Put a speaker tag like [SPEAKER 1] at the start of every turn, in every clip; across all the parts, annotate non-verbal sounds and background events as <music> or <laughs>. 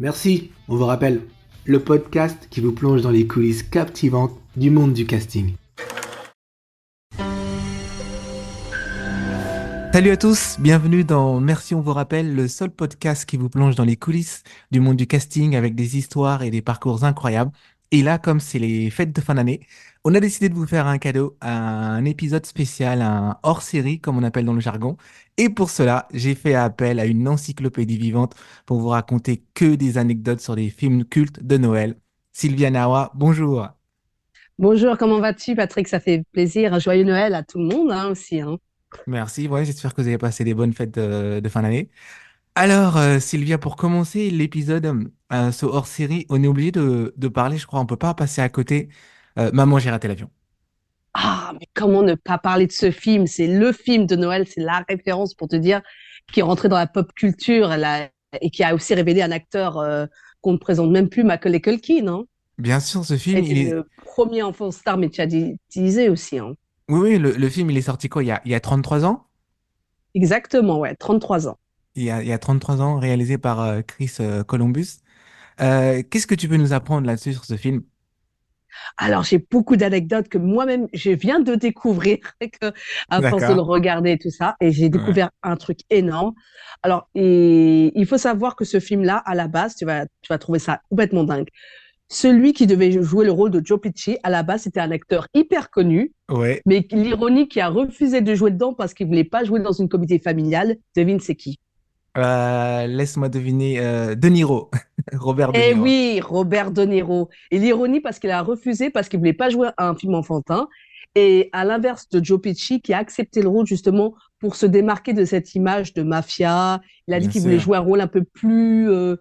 [SPEAKER 1] Merci, on vous rappelle, le podcast qui vous plonge dans les coulisses captivantes du monde du casting. Salut à tous, bienvenue dans Merci on vous rappelle, le seul podcast qui vous plonge dans les coulisses du monde du casting avec des histoires et des parcours incroyables. Et là, comme c'est les fêtes de fin d'année, on a décidé de vous faire un cadeau, un épisode spécial, un hors-série, comme on appelle dans le jargon. Et pour cela, j'ai fait appel à une encyclopédie vivante pour vous raconter que des anecdotes sur des films cultes de Noël. Sylvia Nawa, bonjour.
[SPEAKER 2] Bonjour, comment vas-tu, Patrick? Ça fait plaisir. Joyeux Noël à tout le monde hein, aussi. Hein.
[SPEAKER 1] Merci, ouais, j'espère que vous avez passé des bonnes fêtes de fin d'année. Alors, euh, Sylvia, pour commencer l'épisode, euh, ce hors-série, on est obligé de, parler, je crois, on peut pas passer à côté. Euh, Maman, j'ai raté l'avion.
[SPEAKER 2] Ah, mais comment ne pas parler de ce film? C'est le film de Noël, c'est la référence pour te dire qui est rentré dans la pop culture et qui a aussi révélé un acteur qu'on ne présente même plus, Macaulay Culkin. Hein.
[SPEAKER 1] Bien sûr, ce film,
[SPEAKER 2] il est... le premier enfant star médiatisé aussi. Hein.
[SPEAKER 1] Oui, oui, le, film, il est sorti quoi, il y a, il y a 33 ans?
[SPEAKER 2] Exactement, ouais, 33 ans
[SPEAKER 1] il y a, 33 ans, réalisé par euh, Chris euh, Columbus. Euh, qu'est-ce que tu peux nous apprendre là-dessus sur ce film?
[SPEAKER 2] Alors, j'ai beaucoup d'anecdotes que moi-même, je viens de découvrir <laughs> à force de le regarder et tout ça. Et j'ai découvert un truc énorme. Alors, il faut savoir que ce film-là, à la base, tu vas, tu vas trouver ça complètement dingue. Celui qui devait jouer le rôle de Joe Pesci, à la base, c'était un acteur hyper connu.
[SPEAKER 1] Ouais.
[SPEAKER 2] Mais l'ironie qui a refusé de jouer dedans parce qu'il voulait pas jouer dans une comédie familiale, devine c'est qui
[SPEAKER 1] euh, laisse-moi deviner, euh, De Niro, <laughs> Robert De
[SPEAKER 2] Eh oui, Robert De Niro. Et l'ironie, parce qu'il a refusé, parce qu'il voulait pas jouer un film enfantin. Et à l'inverse de Joe Pesci, qui a accepté le rôle justement pour se démarquer de cette image de mafia. Il a dit qu'il voulait jouer un rôle un peu plus, euh,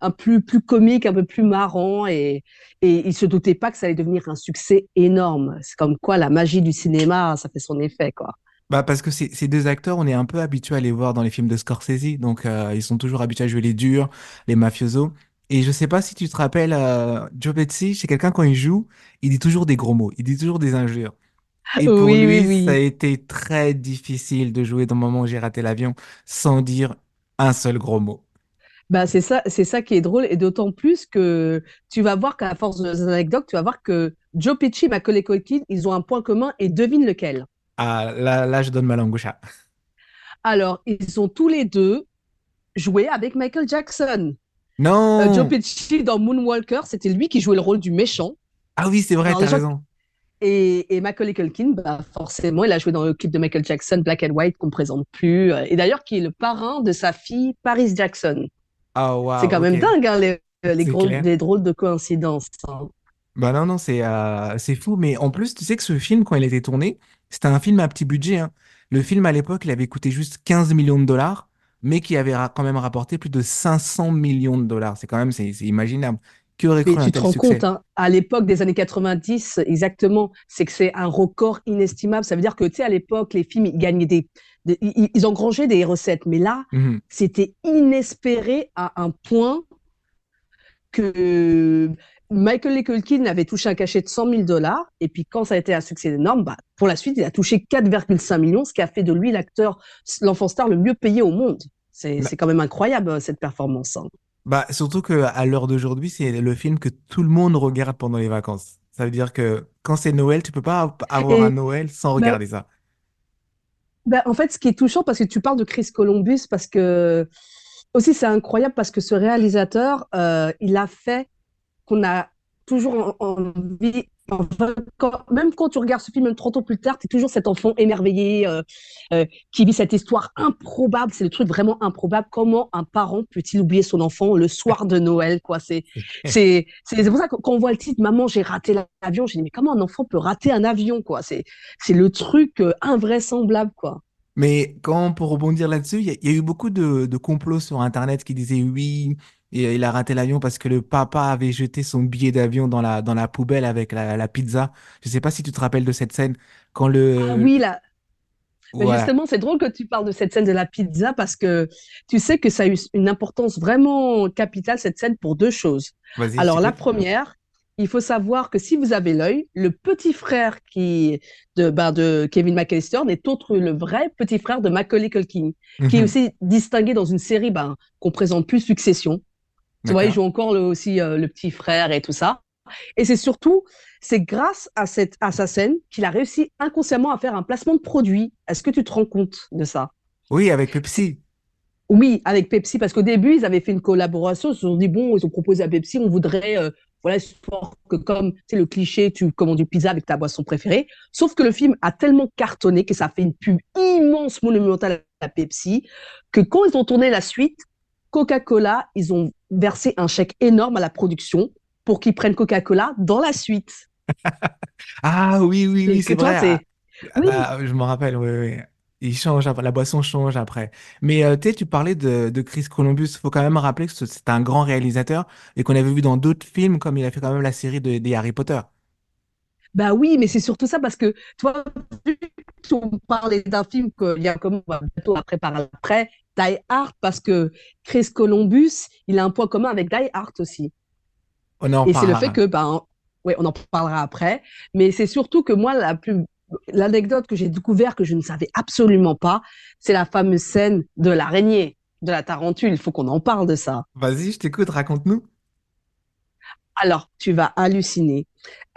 [SPEAKER 2] un plus, plus comique, un peu plus marrant. Et, et il se doutait pas que ça allait devenir un succès énorme. C'est comme quoi la magie du cinéma, ça fait son effet, quoi.
[SPEAKER 1] Bah parce que ces deux acteurs, on est un peu habitué à les voir dans les films de Scorsese, donc euh, ils sont toujours habitués à jouer les durs, les mafiosos. Et je sais pas si tu te rappelles, euh, Joe Pesci, c'est quelqu'un quand il joue, il dit toujours des gros mots, il dit toujours des injures. Et pour
[SPEAKER 2] Oui, oui,
[SPEAKER 1] lui, ça a
[SPEAKER 2] oui.
[SPEAKER 1] été très difficile de jouer dans le moment où j'ai raté l'avion sans dire un seul gros mot.
[SPEAKER 2] Bah, c'est ça, c'est ça qui est drôle, et d'autant plus que tu vas voir qu'à force de ces anecdotes, tu vas voir que Joe Pesci et Macaulay Culkin, ils ont un point commun, et devine lequel.
[SPEAKER 1] Ah, là, là, je donne ma langue au chat.
[SPEAKER 2] Alors, ils ont tous les deux joué avec Michael Jackson. Euh, Joe
[SPEAKER 1] Non!
[SPEAKER 2] Pesci dans Moonwalker, c'était lui qui jouait le rôle du méchant.
[SPEAKER 1] Ah oui, c'est vrai, t'as
[SPEAKER 2] déjà,
[SPEAKER 1] raison.
[SPEAKER 2] et, et Macaulay Culkin, bah forcément, il a joué dans le clip de Michael Jackson, Black and White, qu'on ne présente plus. euh, Et d'ailleurs, qui est le parrain de sa fille, Paris Jackson.
[SPEAKER 1] Ah
[SPEAKER 2] C'est quand même dingue, hein, les, gros, les drôles de coïncidences. hein.
[SPEAKER 1] Bah non, non, c'est euh, c'est fou. Mais en plus, tu sais que ce film, quand il a été tourné, c'était un film à petit budget. hein. Le film, à l'époque, il avait coûté juste 15 millions de dollars, mais qui avait ra- quand même rapporté plus de 500 millions de dollars. C'est quand même, c'est c'est imaginable. Qui aurait
[SPEAKER 2] Mais
[SPEAKER 1] cru un
[SPEAKER 2] tu te
[SPEAKER 1] tel
[SPEAKER 2] rends compte,
[SPEAKER 1] succès?
[SPEAKER 2] hein, à l'époque des années 90, exactement, c'est que c'est un record inestimable. Ça veut dire que, tu sais, à l'époque, les films, ils gagnaient des, des- ils, ils engrangeaient des recettes. Mais là,
[SPEAKER 1] Mhm.
[SPEAKER 2] c'était inespéré à un point que Michael Culkin avait touché un cachet de 100 000 dollars. Et puis, quand ça a été un succès énorme, bah, pour la suite, il a touché 4,5 millions, ce qui a fait de lui l'acteur, l'enfant star le mieux payé au monde. C'est,
[SPEAKER 1] Bah,
[SPEAKER 2] quand même incroyable, cette performance. hein.
[SPEAKER 1] bah, surtout que à l'heure d'aujourd'hui, c'est le film que tout le monde regarde pendant les vacances. Ça veut dire que quand c'est Noël, tu peux pas avoir un Noël sans
[SPEAKER 2] bah,
[SPEAKER 1] regarder ça.
[SPEAKER 2] bah, en fait, ce qui est touchant, parce que tu parles de Chris Columbus, parce que aussi c'est incroyable, parce que ce réalisateur, euh, il a fait qu'on a toujours en- envie, quand- même quand tu regardes ce film, même 30 ans plus tard, tu es toujours cet enfant émerveillé euh, euh, qui vit cette histoire improbable. C'est le truc vraiment improbable. Comment un parent peut-il oublier son enfant le soir de Noël, quoi? C'est, <laughs> c'est, c'est c'est pour ça que quand on voit le titre, Maman, j'ai raté l'avion, j'ai dit, mais comment un enfant peut rater un avion, quoi? C'est, c'est le truc euh, invraisemblable, quoi.
[SPEAKER 1] Mais quand, pour rebondir là-dessus, il y, a il y a eu beaucoup de, de complots sur Internet qui disaient oui, et il a raté l'avion parce que le papa avait jeté son billet d'avion dans la, dans la poubelle avec la, la pizza. Je sais pas si tu te rappelles de cette scène. Quand
[SPEAKER 2] Ah
[SPEAKER 1] le...
[SPEAKER 2] oui, là, Mais
[SPEAKER 1] Voilà.
[SPEAKER 2] justement, c'est drôle que tu parles de cette scène de la pizza parce que tu sais que ça a eu une importance vraiment capitale, cette scène, pour deux choses. Alors, la première, il faut savoir que si vous avez l'œil, le petit frère qui, de, ben, de Kevin McAllister n'est autre le vrai petit frère de Macaulay Culkin, qui est
[SPEAKER 1] Mhm.
[SPEAKER 2] aussi distingué dans une série ben, qu'on présente plus, Succession. Tu vois, il joue encore aussi le petit frère et tout ça. Et c'est surtout, c'est grâce à, cette, à sa scène qu'il a réussi inconsciemment à faire un placement de produit. Est-ce que tu te rends compte de ça?
[SPEAKER 1] Oui, avec Pepsi.
[SPEAKER 2] Oui, avec Pepsi, parce qu'au début, ils avaient fait une collaboration. Ils se sont dit, bon, ils ont proposé à Pepsi, on voudrait, euh, voilà, que comme, c'est le cliché, tu commandes du pizza avec ta boisson préférée. Sauf que le film a tellement cartonné que ça a fait une pub immense, monumentale à Pepsi, que quand ils ont tourné la suite, Coca-Cola, ils ont versé un chèque énorme à la production pour qu'ils prennent Coca-Cola dans la suite. <laughs>
[SPEAKER 1] ah oui, oui, oui, c'est vrai. Ah, ah, je me rappelle, oui, oui. Il change, la boisson change après. Mais euh, tu parlais de, de Chris Columbus. Il faut quand même rappeler que c'est un grand réalisateur et qu'on avait vu dans d'autres films, comme il a fait quand même la série de, des Harry Potter.
[SPEAKER 2] Bah oui, mais c'est surtout ça parce que, tu vois, on parlait d'un film qu'il y a comme bientôt après par après, Die Hard, parce que Chris Columbus, il a un point commun avec Die Hard aussi.
[SPEAKER 1] On en
[SPEAKER 2] et c'est le fait que, ben, ouais, on en parlera après, mais c'est surtout que moi, la plus l'anecdote que j'ai découvert que je ne savais absolument pas, c'est la fameuse scène de l'araignée, de la tarentule. Il faut qu'on en parle de ça.
[SPEAKER 1] Vas-y, je t'écoute, raconte-nous.
[SPEAKER 2] Alors, tu vas halluciner.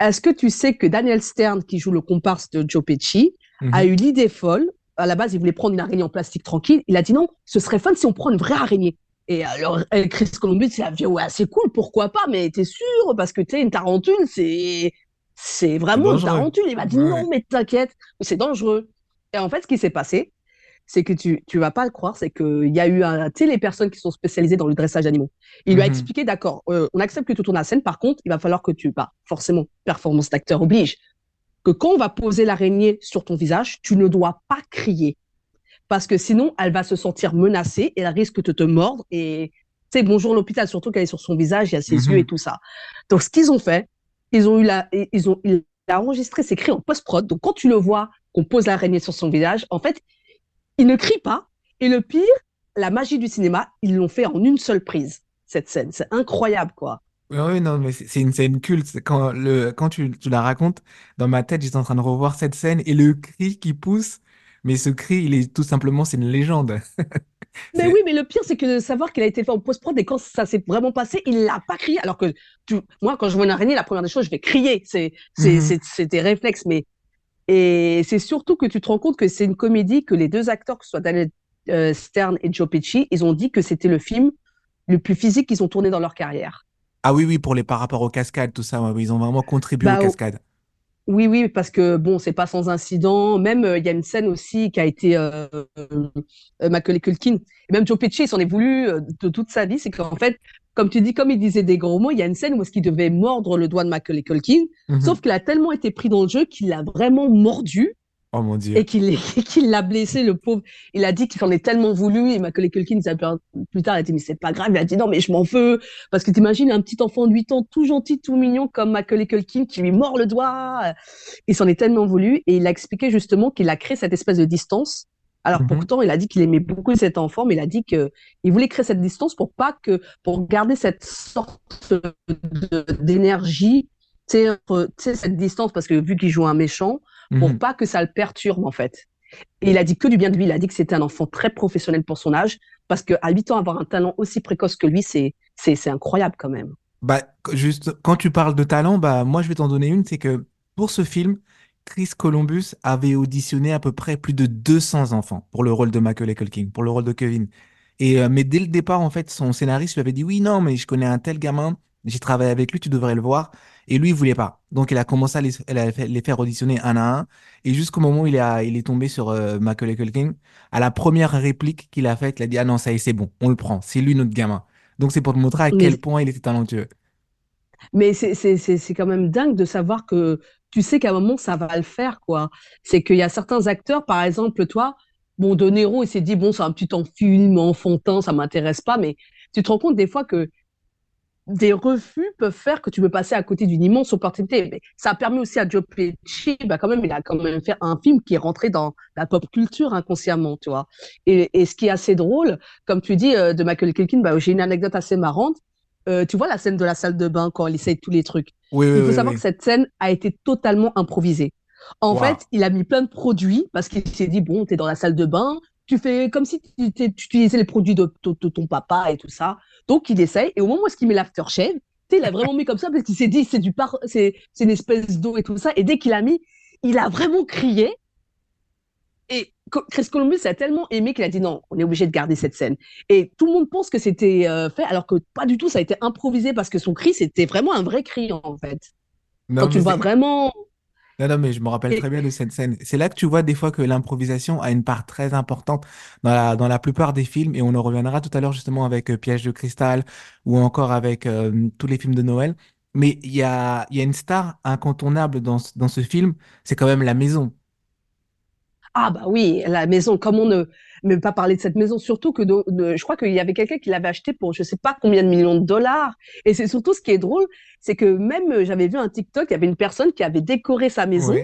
[SPEAKER 2] Est-ce que tu sais que Daniel Stern, qui joue le comparse de Joe Pesci, mhm. a eu l'idée folle. À la base, il voulait prendre une araignée en plastique tranquille. Il a dit non, ce serait fun si on prend une vraie araignée. Et alors, Chris Columbus, il a dit ouais, c'est cool, pourquoi pas, mais t'es sûr? Parce que sais, une tarentule, c'est c'est vraiment une tarentule. Il m'a dit non, mais t'inquiète, c'est dangereux. Et en fait, ce qui s'est passé, c'est que tu tu vas pas le croire, c'est qu'il y a eu un, tu sais, les personnes qui sont spécialisées dans le dressage d'animaux. Il lui a mhm. expliqué, d'accord, euh, on accepte que tu tournes la scène, par contre, il va falloir que tu, pas bah, forcément, performance d'acteur oblige, que quand on va poser l'araignée sur ton visage, tu ne dois pas crier. Parce que sinon, elle va se sentir menacée et elle risque de te mordre et, tu sais, bonjour l'hôpital, surtout qu'elle est sur son visage, il y a ses mhm. yeux et tout ça. Donc, ce qu'ils ont fait, ils ont eu la, ils ont, il a enregistré, c'est écrit en post-prod. Donc, quand tu le vois, qu'on pose l'araignée sur son visage, en fait, il ne crie pas. Et le pire, la magie du cinéma, ils l'ont fait en une seule prise, cette scène. C'est incroyable, quoi.
[SPEAKER 1] Oui, non, mais c'est une scène culte. Quand, le, quand tu, tu la racontes, dans ma tête, j'étais en train de revoir cette scène et le cri qui pousse, mais ce cri, il est tout simplement, c'est une légende. <laughs>
[SPEAKER 2] Mais oui, mais le pire, c'est que de savoir qu'elle a été faite en post-prod et quand ça s'est vraiment passé, il l'a pas crié. Alors que moi, quand je vois une araignée, la première des choses, je vais crier. C'est c'est mhm. des réflexes. Mais et c'est surtout que tu te rends compte que c'est une comédie que les deux acteurs, que ce soit Daniel euh, Stern et Joe Pesci, ils ont dit que c'était le film le plus physique qu'ils ont tourné dans leur carrière.
[SPEAKER 1] Ah oui, oui, pour les par rapport aux cascades, tout ça, ils ont vraiment contribué bah, aux cascades.
[SPEAKER 2] Oui, oui, parce que bon, c'est pas sans incident. Même euh, il y a une scène aussi qui a été euh, euh, Macaulay Culkin et même Joe Pesci, il s'en est voulu euh, de toute sa vie. C'est qu'en fait, comme tu dis, comme il disait des gros mots, il y a une scène où est-ce qu'il devait mordre le doigt de Macaulay Culkin, mhm. sauf qu'il a tellement été pris dans le jeu qu'il l'a vraiment mordu
[SPEAKER 1] Oh mon Dieu. <laughs>
[SPEAKER 2] Et qu'il l'a blessé, le pauvre. Il a dit qu'il en est tellement voulu. Et Macaulay Culkin, plus tard, a dit, mais c'est pas grave. Il a dit, non, mais je m'en veux. Parce que t'imagines un petit enfant de 8 ans, tout gentil, tout mignon, comme Macaulay Culkin, qui lui mord le doigt. Il s'en est tellement voulu. Et il a expliqué justement qu'il a créé cette espèce de distance. Alors mhm. pourtant, il a dit qu'il aimait beaucoup cet enfant, mais il a dit que il voulait créer cette distance pour pas que, pour garder cette sorte d'énergie, cette distance, parce que vu qu'il joue un méchant, pour mhm. pas que ça le perturbe en fait. Et il a dit que du bien de lui, il a dit que c'était un enfant très professionnel pour son âge, parce qu'à 8 ans, avoir un talent aussi précoce que lui, c'est incroyable quand même.
[SPEAKER 1] Bah, juste, quand tu parles de talent, bah, moi, je vais t'en donner une, c'est que pour ce film, Chris Columbus avait auditionné à peu près plus de 200 enfants pour le rôle de Macaulay Culkin, pour le rôle de Kevin. Et, euh, mais dès le départ, en fait, son scénariste lui avait dit, oui, non, mais je connais un tel gamin, j'ai travaillé avec lui, tu devrais le voir. Et lui, il voulait pas. Donc, il a commencé à les, faire auditionner un à un. Et jusqu'au moment où il, a, il est tombé sur euh, Macaulay Culkin, à la première réplique qu'il a faite, il a dit Ah non, ça y est, c'est bon, on le prend. C'est lui notre gamin. Donc, c'est pour te montrer à quel point il était talentueux.
[SPEAKER 2] Mais c'est quand même dingue de savoir que tu sais qu'à un moment, ça va le faire, quoi. C'est qu'il y a certains acteurs, par exemple, toi, bon, De Niro, il s'est dit Bon, c'est un petit film enfantin, ça m'intéresse pas. Mais tu te rends compte des fois que des refus peuvent faire que tu peux passer à côté d'une immense opportunité. Mais ça a permis aussi à Joe Pesci, bah quand même, il a quand même fait un film qui est rentré dans la pop culture inconsciemment, tu vois. Et, et ce qui est assez drôle, comme tu dis, euh, de Michael Culkin, bah, j'ai une anecdote assez marrante. Euh, tu vois la scène de la salle de bain quand il essaye tous les trucs?
[SPEAKER 1] Oui,
[SPEAKER 2] il faut
[SPEAKER 1] savoir
[SPEAKER 2] que cette scène a été totalement improvisée. En fait, il a mis plein de produits parce qu'il s'est dit bon, t'es dans la salle de bain, tu fais comme si tu, utilisais les produits de, de, de, ton papa et tout ça. Donc, il essaye. Et au moment où il met l'aftershave, il a vraiment mis comme ça parce qu'il s'est dit, c'est du par... c'est une espèce d'eau et tout ça. Et dès qu'il a mis, il a vraiment crié. Et Chris Columbus a tellement aimé qu'il a dit non, on est obligé de garder cette scène. Et tout le monde pense que c'était euh, fait, alors que pas du tout, ça a été improvisé parce que son cri, c'était vraiment un vrai cri en fait.
[SPEAKER 1] Non,
[SPEAKER 2] Quand tu vois vraiment.
[SPEAKER 1] Non, non, mais je me rappelle
[SPEAKER 2] Et,
[SPEAKER 1] très bien de cette scène. C'est là que tu vois des fois que l'improvisation a une part très importante dans la, dans la plupart des films, et on en reviendra tout à l'heure justement avec euh, Piège de cristal ou encore avec euh, tous les films de Noël. Mais il y a, il y a une star incontournable dans, dans ce film, c'est quand même la maison.
[SPEAKER 2] Ah bah oui, la maison, comment ne même pas parler de cette maison, surtout que de- de- je crois qu'il y avait quelqu'un qui l'avait acheté pour je sais pas combien de millions de dollars. Et c'est surtout ce qui est drôle, c'est que même euh, j'avais vu un TikTok, il y avait une personne qui avait décoré sa maison.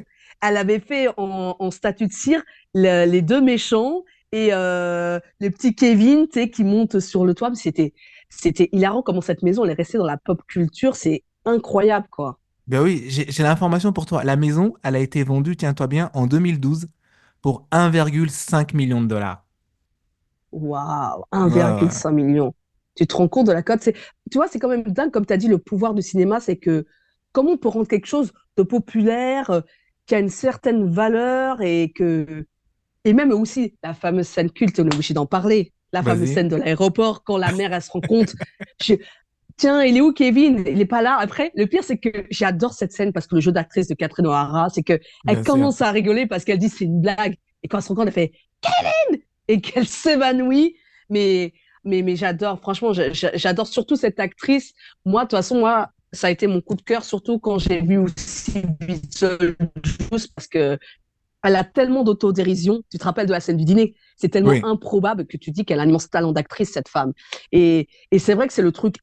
[SPEAKER 2] Elle avait fait en, en statue de cire le- les deux méchants et euh, le petit Kevin, tu sais, qui monte sur le toit. C'était c'était hilarant comment cette maison elle est restée dans la pop culture. C'est incroyable, quoi.
[SPEAKER 1] ben oui, j'ai l'information pour toi. La maison, elle a été vendue, tiens-toi bien, en 2012 pour 1,5 million de dollars.
[SPEAKER 2] Waouh,
[SPEAKER 1] Ouais, ouais.
[SPEAKER 2] 1,5 million. Tu te rends compte de la cote? Tu vois, c'est quand même dingue, comme tu as dit, le pouvoir du cinéma, c'est que comment on peut rendre quelque chose de populaire, euh, qui a une certaine valeur et que, et même aussi la fameuse scène culte, on est obligé d'en parler, la fameuse scène de l'aéroport quand la mère, elle se rend compte. <laughs> Je- Tiens, il est où Kevin? Il est pas là. Après, le pire, c'est que j'adore cette scène parce que le jeu d'actrice de Catherine O'Hara, c'est que elle
[SPEAKER 1] Bien sûr.
[SPEAKER 2] commence à rigoler parce qu'elle dit c'est une blague. Et quand elle se rend compte, elle fait et qu'elle s'évanouit. Mais, mais, mais j'adore, franchement, j'a- j'a- j'adore surtout cette actrice. Moi, de toute façon, moi, ça a été mon coup de cœur, surtout quand j'ai vu aussi Beetlejuice, parce que elle a tellement d'autodérision. Tu te rappelles de la scène du dîner? C'est tellement
[SPEAKER 1] Oui.
[SPEAKER 2] improbable que tu dis qu'elle a un immense talent d'actrice, cette femme. Et, et c'est vrai que c'est le truc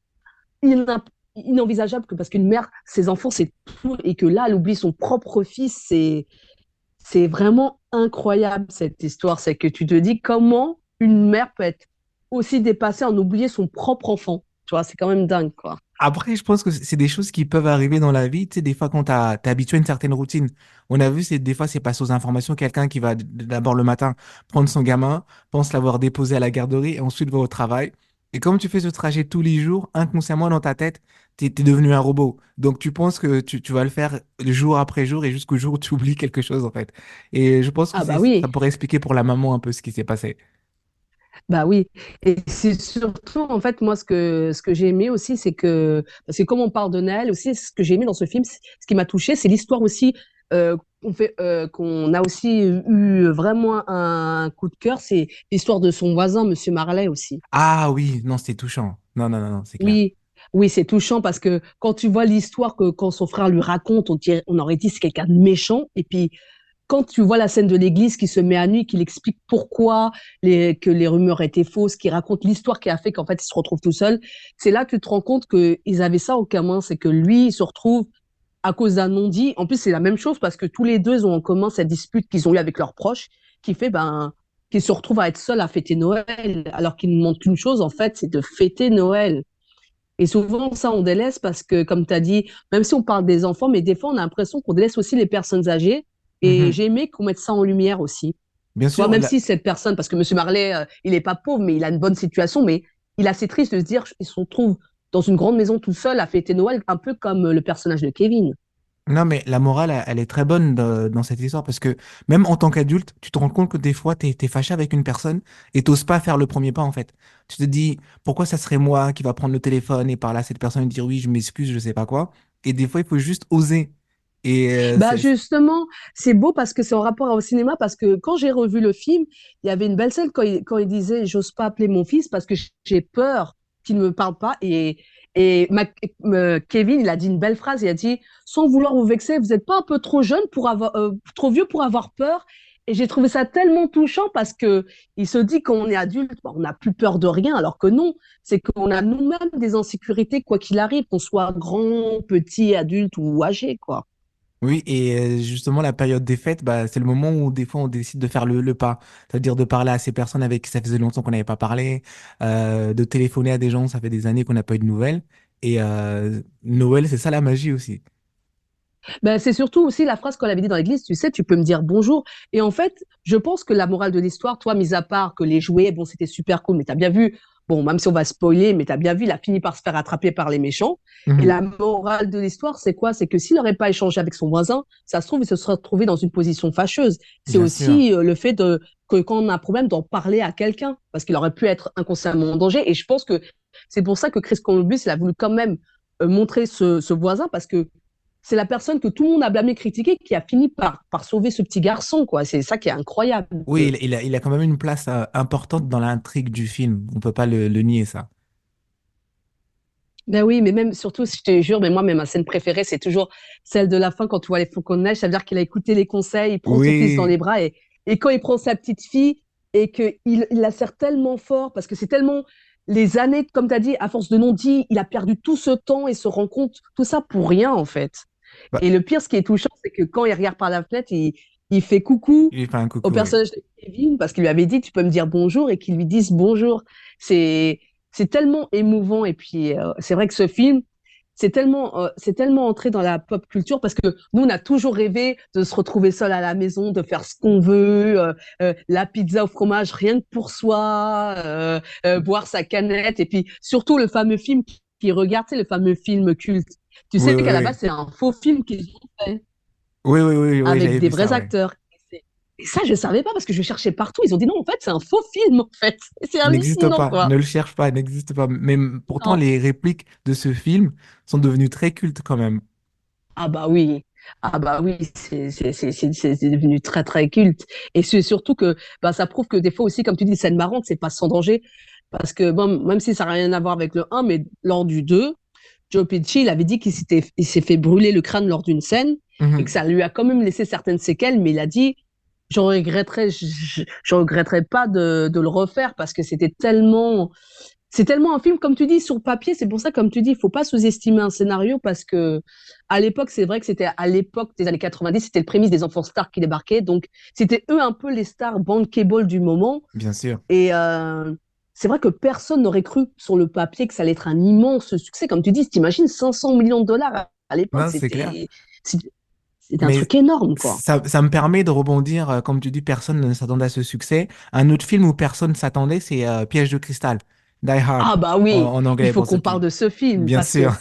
[SPEAKER 2] inenvisageable que parce qu'une mère, ses enfants, c'est tout, et que là, elle oublie son propre fils, c'est, c'est vraiment incroyable cette histoire. C'est que tu te dis comment une mère peut être aussi dépassée en oublier son propre enfant. Tu vois, c'est quand même dingue, quoi.
[SPEAKER 1] Après, je pense que c'est des choses qui peuvent arriver dans la vie. Tu sais, des fois, quand t'as- t'es habitué à une certaine routine, on a vu, c'est des fois, c'est passé aux informations. Quelqu'un qui va d'abord le matin prendre son gamin, pense l'avoir déposé à la garderie et ensuite va au travail. Et comme tu fais ce trajet tous les jours, inconsciemment dans ta tête, t'es, t'es devenu un robot. Donc, tu penses que tu, tu vas le faire jour après jour et jusqu'au jour où tu oublies quelque chose, en fait. Et je pense que
[SPEAKER 2] Ah bah
[SPEAKER 1] ça pourrait expliquer pour la maman un peu ce qui s'est passé.
[SPEAKER 2] bah oui. Et c'est surtout, en fait, moi, ce que, ce que j'ai aimé aussi, c'est que, parce que comme on parle de Noël aussi, ce que j'ai aimé dans ce film, ce qui m'a touché, c'est l'histoire aussi, qu'on fait, euh, qu'on a aussi eu vraiment un coup de cœur, c'est l'histoire de son voisin, Monsieur Marley aussi.
[SPEAKER 1] Ah oui, non, c'était touchant. Non, non, non, non, c'est clair.
[SPEAKER 2] Oui, oui, c'est touchant parce que quand tu vois l'histoire que quand son frère lui raconte, on dirait- on aurait dit c'est quelqu'un de méchant. Et puis quand tu vois la scène de l'église qui se met à nu, qu'il explique pourquoi les, que les rumeurs étaient fausses, qui raconte l'histoire qui a fait qu'en fait il se retrouve tout seul, c'est là que tu te rends compte qu'ils avaient ça au commun, c'est que lui il se retrouve à cause d'un non-dit. En plus c'est la même chose parce que tous les deux ont en commun cette dispute qu'ils ont eue avec leurs proches, qui fait ben qu'ils se retrouvent à être seuls à fêter Noël, alors qu'ils ne demandent qu'une chose en fait, c'est de fêter Noël. Et souvent, ça, on délaisse parce que, comme tu as dit, même si on parle des enfants, mais des fois, on a l'impression qu'on délaisse aussi les personnes âgées. Et
[SPEAKER 1] Mhm.
[SPEAKER 2] j'ai aimé qu'on mette ça en lumière aussi.
[SPEAKER 1] Bien sûr,
[SPEAKER 2] même
[SPEAKER 1] la-
[SPEAKER 2] si cette personne, parce que Monsieur Marley, euh, il n'est pas pauvre, mais il a une bonne situation, mais il est assez triste de se dire qu'il se retrouve dans une grande maison tout seul à fêter Noël, un peu comme euh, le personnage de Kevin.
[SPEAKER 1] Non, mais la morale, elle est très bonne de- dans cette histoire parce que même en tant qu'adulte, tu te rends compte que des fois, tu es, fâché avec une personne et t'oses pas faire le premier pas en fait. Tu te dis, pourquoi ça serait moi qui va prendre le téléphone et parler à cette personne et dire oui, je m'excuse, je sais pas quoi. Et des fois, il faut juste oser. Et euh,
[SPEAKER 2] Bah justement, c'est beau parce que c'est en rapport au cinéma, parce que quand j'ai revu le film, il y avait une belle scène quand il, quand il disait j'ose pas appeler mon fils parce que j'ai peur qu'il ne me parle pas. Et, et Kevin, il a dit une belle phrase, il a dit sans vouloir vous vexer, vous n'êtes pas un peu trop jeune pour avoir, euh, trop vieux pour avoir peur. Et j'ai trouvé ça tellement touchant parce que il se dit quand on est adulte, bah, on n'a plus peur de rien, alors que non, c'est qu'on a nous-mêmes des insécurités quoi qu'il arrive, qu'on soit grand, petit, adulte ou âgé, quoi.
[SPEAKER 1] Oui, et euh, justement, la période des fêtes, bah, c'est le moment où des fois on décide de faire le, le pas. C'est-à-dire de parler à ces personnes avec qui ça faisait longtemps qu'on n'avait pas parlé, euh, de téléphoner à des gens, ça fait des années qu'on n'a pas eu de nouvelles. Et euh, Noël, c'est ça la magie aussi.
[SPEAKER 2] Ben, c'est surtout aussi la phrase qu'on avait dit dans l'église, tu sais, tu peux me dire bonjour. Et en fait, je pense que la morale de l'histoire, toi, mis à part que les jouets, bon, c'était super cool, mais tu as bien vu, bon, même si on va spoiler, mais tu as bien vu, il a fini par se faire attraper par les méchants. Et
[SPEAKER 1] Mhm.
[SPEAKER 2] la morale de l'histoire, c'est quoi? C'est que s'il n'aurait pas échangé avec son voisin, ça se trouve, il se serait retrouvé dans une position fâcheuse. C'est aussi euh, le fait de, que quand on a un problème, d'en parler à quelqu'un, parce qu'il aurait pu être inconsciemment en danger. Et je pense que c'est pour ça que Chris Columbus, il a voulu quand même euh, montrer ce, ce voisin, parce que c'est la personne que tout le monde a blâmé, critiqué, qui a fini par, par sauver ce petit garçon, quoi. C'est ça qui est incroyable.
[SPEAKER 1] Oui, il, il a, il a quand même une place euh, importante dans l'intrigue du film. On peut pas le, le nier, ça.
[SPEAKER 2] Ben oui, mais même, surtout, je te jure, mais moi, même ma scène préférée, c'est toujours celle de la fin quand tu vois les flocons de neige. Ça veut dire qu'il a écouté les conseils, il prend son fils dans
[SPEAKER 1] Oui,
[SPEAKER 2] les bras et, et quand il prend sa petite fille et qu'il il la serre tellement fort parce que c'est tellement les années, comme tu as dit, à force de non-dit, il a perdu tout ce temps et se rend compte, tout ça pour rien, en fait.
[SPEAKER 1] Bah,
[SPEAKER 2] Et le pire, ce qui est touchant, c'est que quand il regarde par la fenêtre, il, il fait coucou
[SPEAKER 1] il fait un
[SPEAKER 2] au
[SPEAKER 1] coucou, oui.
[SPEAKER 2] personnage de Kevin parce qu'il lui avait dit tu peux me dire bonjour et qu'il lui dise bonjour. C'est c'est tellement émouvant et puis euh, c'est vrai que ce film c'est tellement euh, c'est tellement entré dans la pop culture parce que nous on a toujours rêvé de se retrouver seul à la maison, de faire ce qu'on veut, euh, la pizza au fromage rien que pour soi, boire sa canette et puis surtout le fameux film qui qui regarde, sais, le fameux film culte. Tu sais
[SPEAKER 1] oui,
[SPEAKER 2] qu'à la base c'est un faux film qu'ils ont fait
[SPEAKER 1] Oui, oui, oui,
[SPEAKER 2] avec des
[SPEAKER 1] ça,
[SPEAKER 2] vrais acteurs. Et ça, je savais pas parce que je cherchais partout. Ils ont dit non, en fait, c'est un faux film, en fait. C'est
[SPEAKER 1] n'existe pas,
[SPEAKER 2] quoi.
[SPEAKER 1] ne le cherche pas, il n'existe pas. Mais pourtant,
[SPEAKER 2] Non.
[SPEAKER 1] les répliques de ce film sont devenues très cultes quand même.
[SPEAKER 2] Ah bah oui. Ah bah oui, c'est devenu très très culte. Et c'est surtout que bah, ça prouve que des fois aussi, comme tu dis, scène marrante, c'est pas sans danger. Parce que bon, même si ça n'a rien à voir avec le un mais lors du 2 Joe Pesci, il avait dit qu'il s'est fait brûler le crâne lors d'une scène et
[SPEAKER 1] Mhm.
[SPEAKER 2] que ça lui a quand même laissé certaines séquelles, mais il a dit, j'en regretterais, je, je regretterais pas de, de le refaire parce que c'était tellement, c'est tellement un film, comme tu dis, sur papier. C'est pour ça, comme tu dis, il faut pas sous-estimer un scénario parce que à l'époque, c'est vrai que c'était à l'époque des années 90, c'était le prémisse des enfants stars qui débarquaient. Donc, c'était eux un peu les stars bankable du moment.
[SPEAKER 1] Bien sûr.
[SPEAKER 2] Et euh, c'est vrai que personne n'aurait cru sur le papier que ça allait être un immense succès. Comme tu dis, t'imagines 500 millions de dollars à, l'époque,
[SPEAKER 1] c'est
[SPEAKER 2] c'était un
[SPEAKER 1] Mais
[SPEAKER 2] truc énorme, quoi.
[SPEAKER 1] ça, ça me permet de rebondir, euh, comme tu dis, personne ne s'attendait à ce succès. Un autre film où personne ne s'attendait, c'est euh, Piège de cristal, Die Hard,
[SPEAKER 2] Ah bah oui,
[SPEAKER 1] en
[SPEAKER 2] il
[SPEAKER 1] anglais
[SPEAKER 2] faut
[SPEAKER 1] pour ceux
[SPEAKER 2] qu'on parle de ce film
[SPEAKER 1] Bien sûr.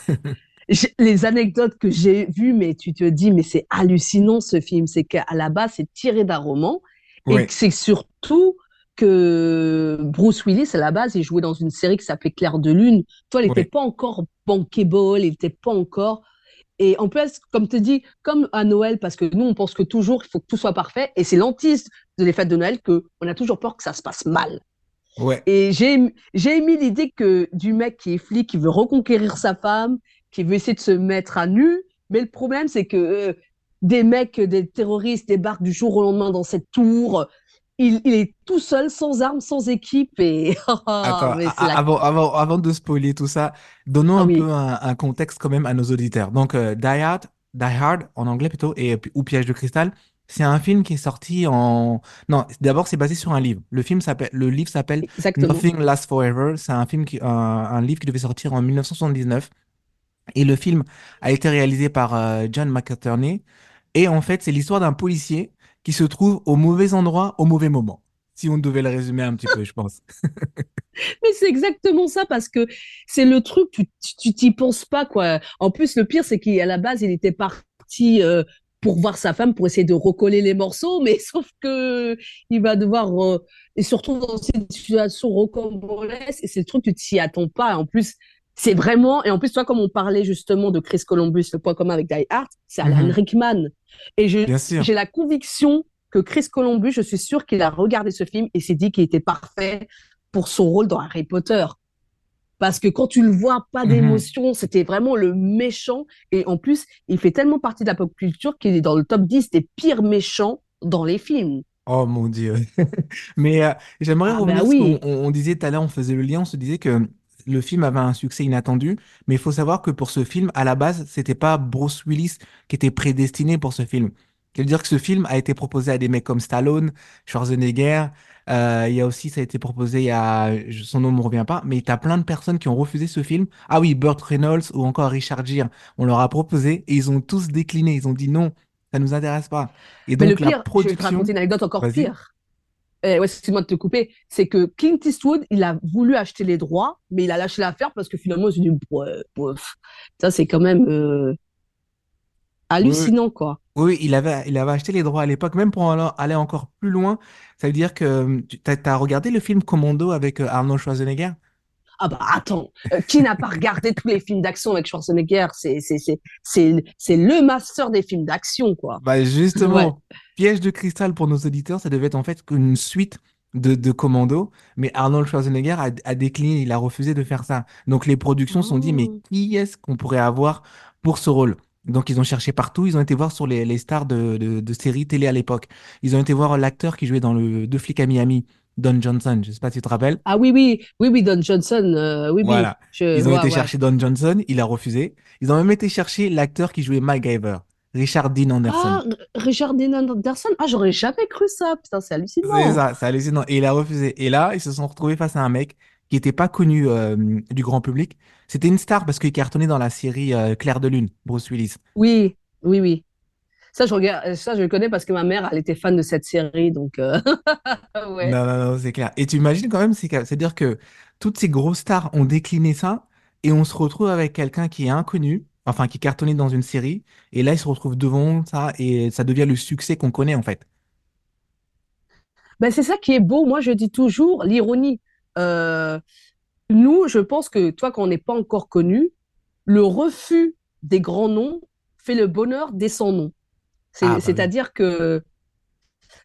[SPEAKER 1] <laughs>
[SPEAKER 2] les anecdotes que j'ai vues, mais tu te dis, mais c'est hallucinant ce film. C'est qu'à la base, c'est tiré d'un roman et c'est surtout que Bruce Willis, à la base, il jouait dans une série qui s'appelait Clair de Lune. Toi, il n'était
[SPEAKER 1] oui,
[SPEAKER 2] pas encore bankable, il n'était pas encore. Et en plus, comme tu dis, comme à Noël, parce que nous, on pense que toujours, il faut que tout soit parfait, et c'est l'antise de les fêtes de Noël que on a toujours peur que ça se passe mal.
[SPEAKER 1] ouais.
[SPEAKER 2] Et j'ai j'ai émis l'idée que du mec qui est flic, qui veut reconquérir sa femme, qui veut essayer de se mettre à nu, mais le problème, c'est que euh, des mecs, des terroristes débarquent du jour au lendemain dans cette tour. Il, il est tout seul, sans armes, sans équipe, et <laughs>
[SPEAKER 1] Attends,
[SPEAKER 2] mais la...
[SPEAKER 1] avant, avant, avant de spoiler tout ça, donnons
[SPEAKER 2] Ah
[SPEAKER 1] un peu un, un contexte quand même à nos auditeurs. Donc, euh, Die Hard, Die Hard en anglais plutôt, et, ou Piège de cristal, c'est un film qui est sorti en... Non, d'abord c'est basé sur un livre. Le film s'appelle, le livre s'appelle
[SPEAKER 2] exactement.
[SPEAKER 1] Nothing Lasts Forever. C'est un film qui, un, un livre qui devait sortir en 1979. Et le film a été réalisé par euh, John McAterney. Et en fait, c'est l'histoire d'un policier qui se trouve au mauvais endroit au mauvais moment. Si on devait le résumer un petit peu, je pense. <laughs>
[SPEAKER 2] Mais c'est exactement ça parce que c'est le truc, tu t'y penses pas quoi. En plus, le pire, c'est qu'à la base, il était parti euh, pour voir sa femme, pour essayer de recoller les morceaux, mais <laughs> sauf que il va devoir, euh, et surtout dans cette situation rocambolesque, et c'est le truc, tu t'y attends pas. En plus, c'est vraiment, et en plus, toi, comme on parlait justement de Chris Columbus, le point commun avec Die Hard, c'est Alan
[SPEAKER 1] Mhm.
[SPEAKER 2] Rickman. Et j'ai la conviction que Chris Columbus, je suis sûr qu'il a regardé ce film et s'est dit qu'il était parfait pour son rôle dans Harry Potter. Parce que quand tu le vois, pas
[SPEAKER 1] Mhm.
[SPEAKER 2] d'émotion, c'était vraiment le méchant. Et en plus, il fait tellement partie de la pop culture qu'il est dans le top 10 des pires méchants dans les films.
[SPEAKER 1] Oh mon Dieu. <laughs> Mais euh, j'aimerais
[SPEAKER 2] Ah
[SPEAKER 1] revenir
[SPEAKER 2] ben
[SPEAKER 1] qu'on
[SPEAKER 2] oui,
[SPEAKER 1] on- on disait tout à l'heure, on faisait le lien, on se disait que le film avait un succès inattendu, mais il faut savoir que pour ce film, à la base, c'était pas Bruce Willis qui était prédestiné pour ce film. Ça veut dire que ce film a été proposé à des mecs comme Stallone, Schwarzenegger. euh, il y a aussi, ça a été proposé à, son nom ne me revient pas, mais tu as plein de personnes qui ont refusé ce film. Ah oui, Burt Reynolds ou encore Richard Gere. On leur a proposé et ils ont tous décliné. Ils ont dit non, ça nous intéresse pas. Et
[SPEAKER 2] Mais le
[SPEAKER 1] donc la
[SPEAKER 2] pire, je vais te
[SPEAKER 1] production,
[SPEAKER 2] raconter une anecdote encore pire. Eh, ouais, excuse-moi de te couper. C'est que Clint Eastwood, il a voulu acheter les droits, mais il a lâché l'affaire parce que finalement, il s'est dit. Ça, c'est quand même euh,
[SPEAKER 1] Oui, oui,
[SPEAKER 2] hallucinant, quoi.
[SPEAKER 1] oui, il avait, il avait acheté les droits à l'époque, même pour aller aller encore plus loin. Ça veut dire que tu as, regardé le film Commando avec euh, Arnold Schwarzenegger?
[SPEAKER 2] Ah bah attends, euh, qui n'a pas regardé tous les films d'action avec Schwarzenegger? C'est c'est c'est c'est c'est le master des films d'action, quoi.
[SPEAKER 1] Bah
[SPEAKER 2] Ouais.
[SPEAKER 1] justement, Piège de cristal pour nos auditeurs, ça devait être en fait une suite de, de Commando, mais Arnold Schwarzenegger a, a décliné, il a refusé de faire ça. Donc les productions se sont dit, mais
[SPEAKER 2] Oh.
[SPEAKER 1] qui est-ce qu'on pourrait avoir pour ce rôle? Donc ils ont cherché partout, ils ont été voir sur les, les stars de, de, de séries télé à l'époque. Ils ont été voir l'acteur qui jouait dans le Deux flics à Miami, Don Johnson, je sais pas si tu te rappelles.
[SPEAKER 2] Ah oui, oui, oui, oui, Don Johnson, euh, oui.
[SPEAKER 1] Voilà.
[SPEAKER 2] Je,
[SPEAKER 1] Ils ont
[SPEAKER 2] ouais,
[SPEAKER 1] été
[SPEAKER 2] ouais.
[SPEAKER 1] chercher Don Johnson, il a refusé. Ils ont même été chercher l'acteur qui jouait MacGyver, Richard Dean Anderson.
[SPEAKER 2] Ah, Richard Dean Anderson? Ah, j'aurais jamais cru ça. Putain, c'est
[SPEAKER 1] C'est
[SPEAKER 2] hallucinant.
[SPEAKER 1] ça, c'est hallucinant. Et il a refusé. Et là, ils se sont retrouvés face à un mec qui n'était pas connu euh, du grand public. C'était une star parce qu'il cartonnait dans la série euh, Clair de Lune, Bruce Willis.
[SPEAKER 2] Oui, oui, oui. Ça, je regarde, ça, je le connais parce que ma mère, elle était fan de cette série, donc euh, <laughs> ouais.
[SPEAKER 1] Non, non, non, c'est clair. Et tu imagines quand même, c'est-à-dire que toutes ces grosses stars ont décliné ça et on se retrouve avec quelqu'un qui est inconnu, enfin qui cartonnait dans une série. Et là, il se retrouve devant ça et ça devient le succès qu'on connaît en fait.
[SPEAKER 2] Ben, c'est ça qui est beau. Moi, je dis toujours l'ironie. Euh, nous, je pense que toi, quand on n'est pas encore connu, le refus des grands noms fait le bonheur des sans noms.
[SPEAKER 1] Ah, bah oui.
[SPEAKER 2] c'est-à-dire que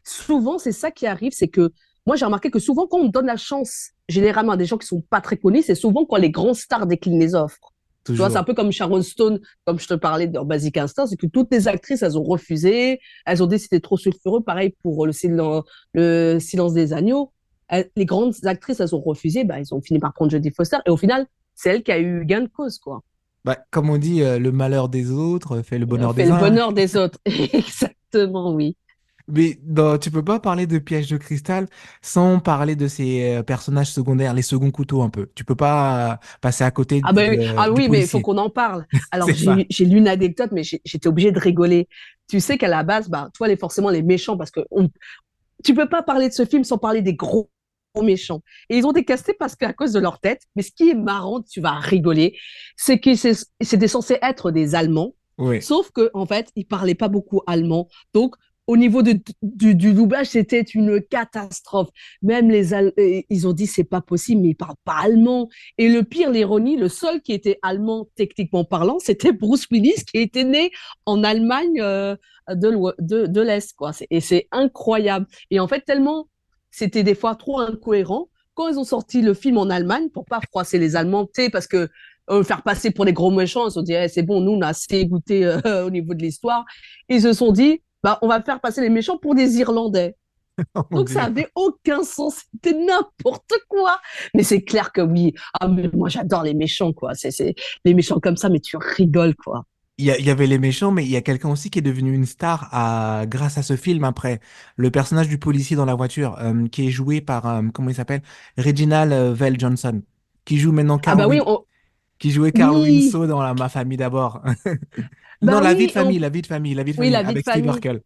[SPEAKER 2] souvent, c'est ça qui arrive, c'est que moi, j'ai remarqué que souvent, quand on donne la chance, généralement, à des gens qui sont pas très connus, c'est souvent quand les grands stars déclinent les offres. Tu vois, c'est un peu comme Sharon Stone, comme je te parlais dans Basic Instinct, c'est que toutes les actrices, elles ont refusé, elles ont dit c'était trop sulfureux. Pareil pour le silence, le silence des agneaux. Elles- les grandes actrices, elles ont refusé, bah, ils ont fini par prendre Jodie Foster. Et au final, c'est elle qui a eu gain de cause, quoi.
[SPEAKER 1] Bah, comme on dit, euh, le malheur des autres fait le bonheur
[SPEAKER 2] fait
[SPEAKER 1] des
[SPEAKER 2] le
[SPEAKER 1] uns.
[SPEAKER 2] bonheur des autres. <laughs> Exactement, oui.
[SPEAKER 1] Mais dans, tu peux pas parler de Piège de cristal sans parler de ces euh, personnages secondaires, les seconds couteaux un peu. Tu peux pas euh, passer à côté
[SPEAKER 2] Ah,
[SPEAKER 1] de-
[SPEAKER 2] ben oui,
[SPEAKER 1] de-
[SPEAKER 2] ah oui, mais il faut qu'on en parle. <laughs> Alors, j'ai lu une anecdote, mais j'étais obligée de rigoler. Tu sais qu'à la base, bah, toi, les, forcément, les méchants, parce que on, tu peux pas parler de ce film sans parler des gros méchants. Et ils ont été castés parce qu'à cause de leur tête. Mais ce qui est marrant, tu vas rigoler, c'est que c'était censé être des Allemands,
[SPEAKER 1] Oui.
[SPEAKER 2] sauf que en fait, ils parlaient pas beaucoup allemand. Donc, au niveau de, du, du doublage, c'était une catastrophe. Même les euh, ils ont dit c'est pas possible, mais ils parlent pas allemand. Et le pire, l'ironie, le seul qui était allemand techniquement parlant, <laughs> c'était Bruce Willis qui était né en Allemagne euh, de de, de l'Est, quoi. Et c'est incroyable. Et en fait, tellement c'était des fois trop incohérent. Quand ils ont sorti le film en Allemagne, pour pas froisser les Allemands, tu sais, parce que euh, faire passer pour des gros méchants, ils se sont dit, Eh, c'est bon, nous, on a assez goûté euh, <laughs> au niveau de l'histoire. Ils se sont dit, bah, on va faire passer les méchants pour des Irlandais. <laughs>
[SPEAKER 1] Oh
[SPEAKER 2] Donc, ça avait aucun sens. C'était n'importe quoi. Mais c'est clair que oui. Ah, mais moi, j'adore les méchants, quoi. C'est, c'est, les méchants comme ça, mais tu rigoles, quoi.
[SPEAKER 1] Il y, avait les méchants, mais il y a quelqu'un aussi qui est devenu une star à, grâce à ce film après. Le personnage du policier dans la voiture, euh, qui est joué par, euh, comment il s'appelle? Reginald euh, Vell Johnson, qui joue maintenant
[SPEAKER 2] Ah,
[SPEAKER 1] Carl
[SPEAKER 2] bah oui,
[SPEAKER 1] Win-
[SPEAKER 2] on-
[SPEAKER 1] qui jouait Carl
[SPEAKER 2] oui.
[SPEAKER 1] Winslow dans la, Ma famille d'abord. <laughs> Non,
[SPEAKER 2] Bah
[SPEAKER 1] La vie de
[SPEAKER 2] on-
[SPEAKER 1] famille, La vie de famille, La vie de
[SPEAKER 2] oui,
[SPEAKER 1] famille,
[SPEAKER 2] la vie de
[SPEAKER 1] avec Steve
[SPEAKER 2] famille.
[SPEAKER 1] Urkel.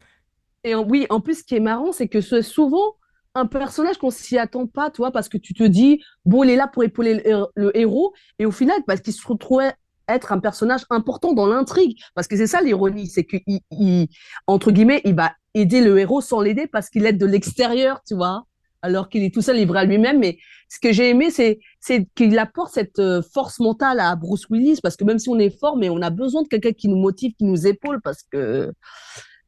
[SPEAKER 2] Et oui, en plus, ce qui est marrant, c'est que c'est souvent un personnage qu'on s'y attend pas, toi, parce que tu te dis, bon, il est là pour épauler le, le héros, et au final, parce qu'il se retrouvait être un personnage important dans l'intrigue, parce que c'est ça l'ironie, c'est que, il, il- entre guillemets, il va aider le héros sans l'aider parce qu'il aide de l'extérieur, tu vois, alors qu'il est tout seul livré à lui-même. Mais ce que j'ai aimé, c'est, c'est qu'il apporte cette euh, force mentale à Bruce Willis, parce que même si on est fort, mais on a besoin de quelqu'un qui nous motive, qui nous épaule, parce que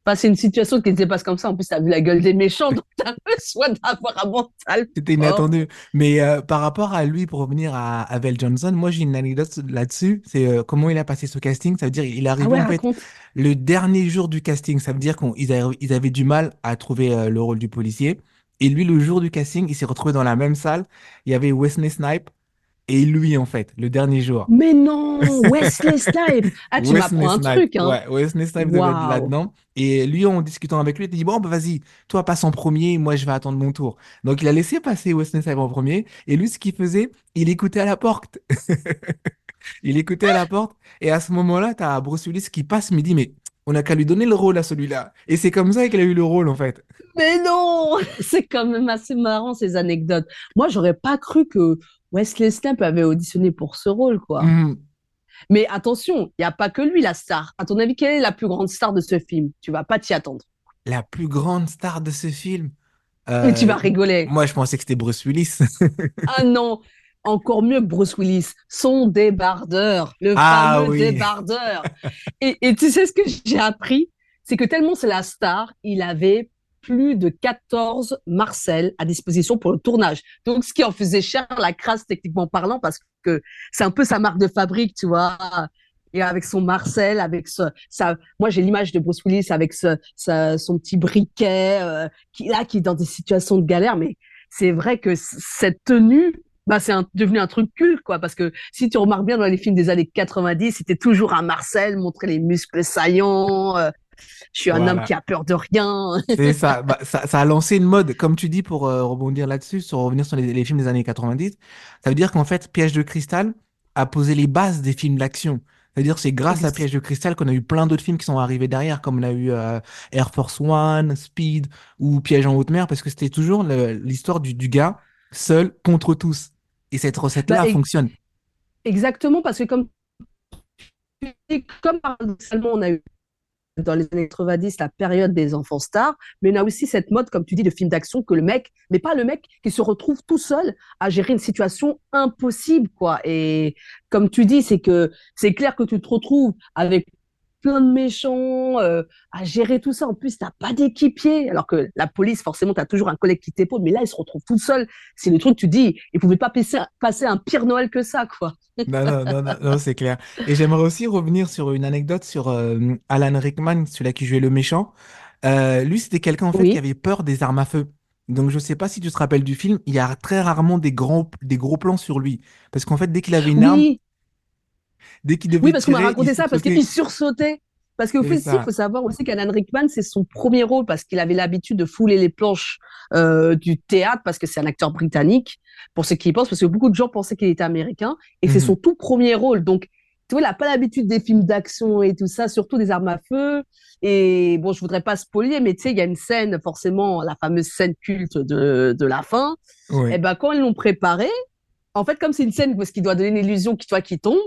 [SPEAKER 2] Enfin, c'est une situation qui ne se passe comme ça. En plus, tu as vu la gueule des méchants, donc tu as <laughs> besoin d'avoir un mental
[SPEAKER 1] C'était inattendu. Mais euh, par rapport à lui, pour revenir à, à Vel Johnson, moi j'ai une anecdote là-dessus. C'est euh, comment il a passé ce casting? Ça veut dire il est
[SPEAKER 2] Ah ouais,
[SPEAKER 1] en fait le dernier jour du casting. Ça veut dire qu'ils avaient, ils avaient du mal à trouver euh, le rôle du policier. Et lui, le jour du casting, il s'est retrouvé dans la même salle. Il y avait Wesley Snipes, et lui, en fait, le dernier jour.
[SPEAKER 2] Mais non, Wesley <laughs> Snipes. Ah, tu m'apprends un truc, hein.
[SPEAKER 1] Ouais, Wesley Snipes là-dedans. Et lui, en discutant avec lui, il a dit, bon, bah, vas-y, toi passe en premier, moi je vais attendre mon tour. Donc il a laissé passer Wesley Snipes en premier. Et lui, ce qu'il faisait, il écoutait à la porte. <laughs> il écoutait à la porte. Et à ce moment-là, tu as Bruce Willis qui passe, me dit, mais on n'a qu'à lui donner le rôle à celui-là. Et c'est comme ça qu'il a eu le rôle, en fait.
[SPEAKER 2] Mais non, <laughs> c'est quand même assez marrant ces anecdotes. Moi, j'aurais pas cru que Wesley Snipes avait auditionné pour ce rôle, quoi. Mhm. Mais attention, il n'y a pas que lui la star. À ton avis, quelle est la plus grande star de ce film? Tu vas pas t'y attendre.
[SPEAKER 1] La plus grande star de ce film?
[SPEAKER 2] Euh, <laughs> Tu vas rigoler.
[SPEAKER 1] Moi, je pensais que c'était Bruce Willis. <laughs>
[SPEAKER 2] ah non, encore mieux Bruce Willis, son débardeur, le ah fameux débardeur. et, et tu sais ce que j'ai appris? C'est que tellement c'est la star, il avait plus de 14 Marcel à disposition pour le tournage. Donc, ce qui en faisait cher la crasse techniquement parlant, parce que c'est un peu sa marque de fabrique, tu vois. Et avec son Marcel, avec ce, ça, moi j'ai l'image de Bruce Willis avec son petit briquet, euh, qui là, qui est dans des situations de galère. Mais c'est vrai que cette tenue, bah, c'est devenu un truc culte, quoi. Parce que si tu remarques bien dans les films des années 90, c'était toujours un Marcel, montrer les muscles saillants, euh, je suis un homme qui a peur de rien. <laughs>
[SPEAKER 1] C'est ça. Bah, ça. ça. a lancé une mode, comme tu dis, pour euh, rebondir là-dessus, sur revenir sur les, films des années 90. Ça veut dire qu'en fait, Piège de cristal a posé les bases des films d'action. C'est-à-dire c'est grâce à Piège de cristal qu'on a eu plein d'autres films qui sont arrivés derrière, comme on a eu euh, Air Force One, Speed ou Piège en haute mer, parce que c'était toujours l'histoire du, du, gars seul contre tous. Et cette recette-là bah, fonctionne.
[SPEAKER 2] Exactement, parce que comme comme paradoxalement on a eu dans les années 90, la période des enfants stars, mais on a aussi cette mode, comme tu dis, de film d'action que le mec, mais pas le mec qui se retrouve tout seul à gérer une situation impossible, quoi. Et comme tu dis, c'est que c'est clair que tu te retrouves avec plein de méchants, euh, à gérer tout ça. En plus, t'as pas d'équipier. Alors que la police, forcément, tu as toujours un collègue qui t'épaule. Mais là, il se retrouve tout seul. C'est le truc, tu dis, il pouvait pas passer, passer un pire Noël que ça, quoi.
[SPEAKER 1] non, non, non, non, c'est clair. Et j'aimerais aussi revenir sur une anecdote sur euh, Alan Rickman, celui-là qui jouait le méchant. Euh, lui, c'était quelqu'un, en fait, qui avait peur des armes à feu. Donc, je sais pas si tu te rappelles du film, il y a très rarement des grands, des gros plans sur lui. Parce qu'en fait, dès qu'il avait une arme,
[SPEAKER 2] dès qu'il devait Oui, parce qu'on m'a raconté ça, parce qu'il sursautait. Parce qu'au fait, il faut savoir aussi qu'Alan Rickman, c'est son premier rôle parce qu'il avait l'habitude de fouler les planches euh, du théâtre parce que c'est un acteur britannique, pour ceux qui y pensent, parce que beaucoup de gens pensaient qu'il était américain et c'est mhm. son tout premier rôle. Donc, tu vois, il n'a pas l'habitude des films d'action et tout ça, surtout des armes à feu. Et bon, je voudrais pas spoiler, mais tu sais, il y a une scène, forcément, la fameuse scène culte de, de la fin. Et ben, quand ils l'ont préparé, en fait, comme c'est une scène parce qu'il doit donner une illusion qui, toi, qui tombe,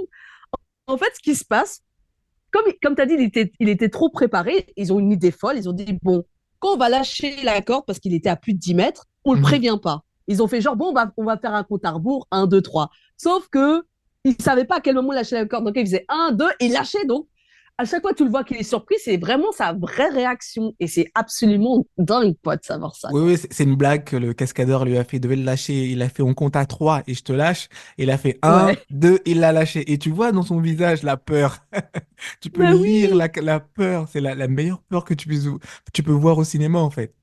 [SPEAKER 2] en fait, ce qui se passe, comme, comme tu as dit, il était, il était trop préparé. Ils ont une idée folle. Ils ont dit, bon, quand on va lâcher la corde parce qu'il était à plus de 10 mètres, on ne le mhm. prévient pas. Ils ont fait genre, bon, on va, on va faire un compte à rebours, 1, 2, 3. Sauf que ils ne savaient pas à quel moment lâcher la corde. Donc, ils faisaient 1, 2 et lâchaient. Donc, à chaque fois tu le vois qu'il est surpris, c'est vraiment sa vraie réaction. Et c'est absolument dingue, pote, de savoir ça.
[SPEAKER 1] Oui, oui, c'est une blague que le cascadeur lui a fait. Il devait le lâcher. Il a fait on compte à trois et je te lâche. il a fait un, deux, il l'a lâché. Et tu vois dans son visage la peur. <laughs> tu peux lire la, la, peur. C'est la, la, meilleure peur que tu, puisses, tu peux voir au cinéma, en fait.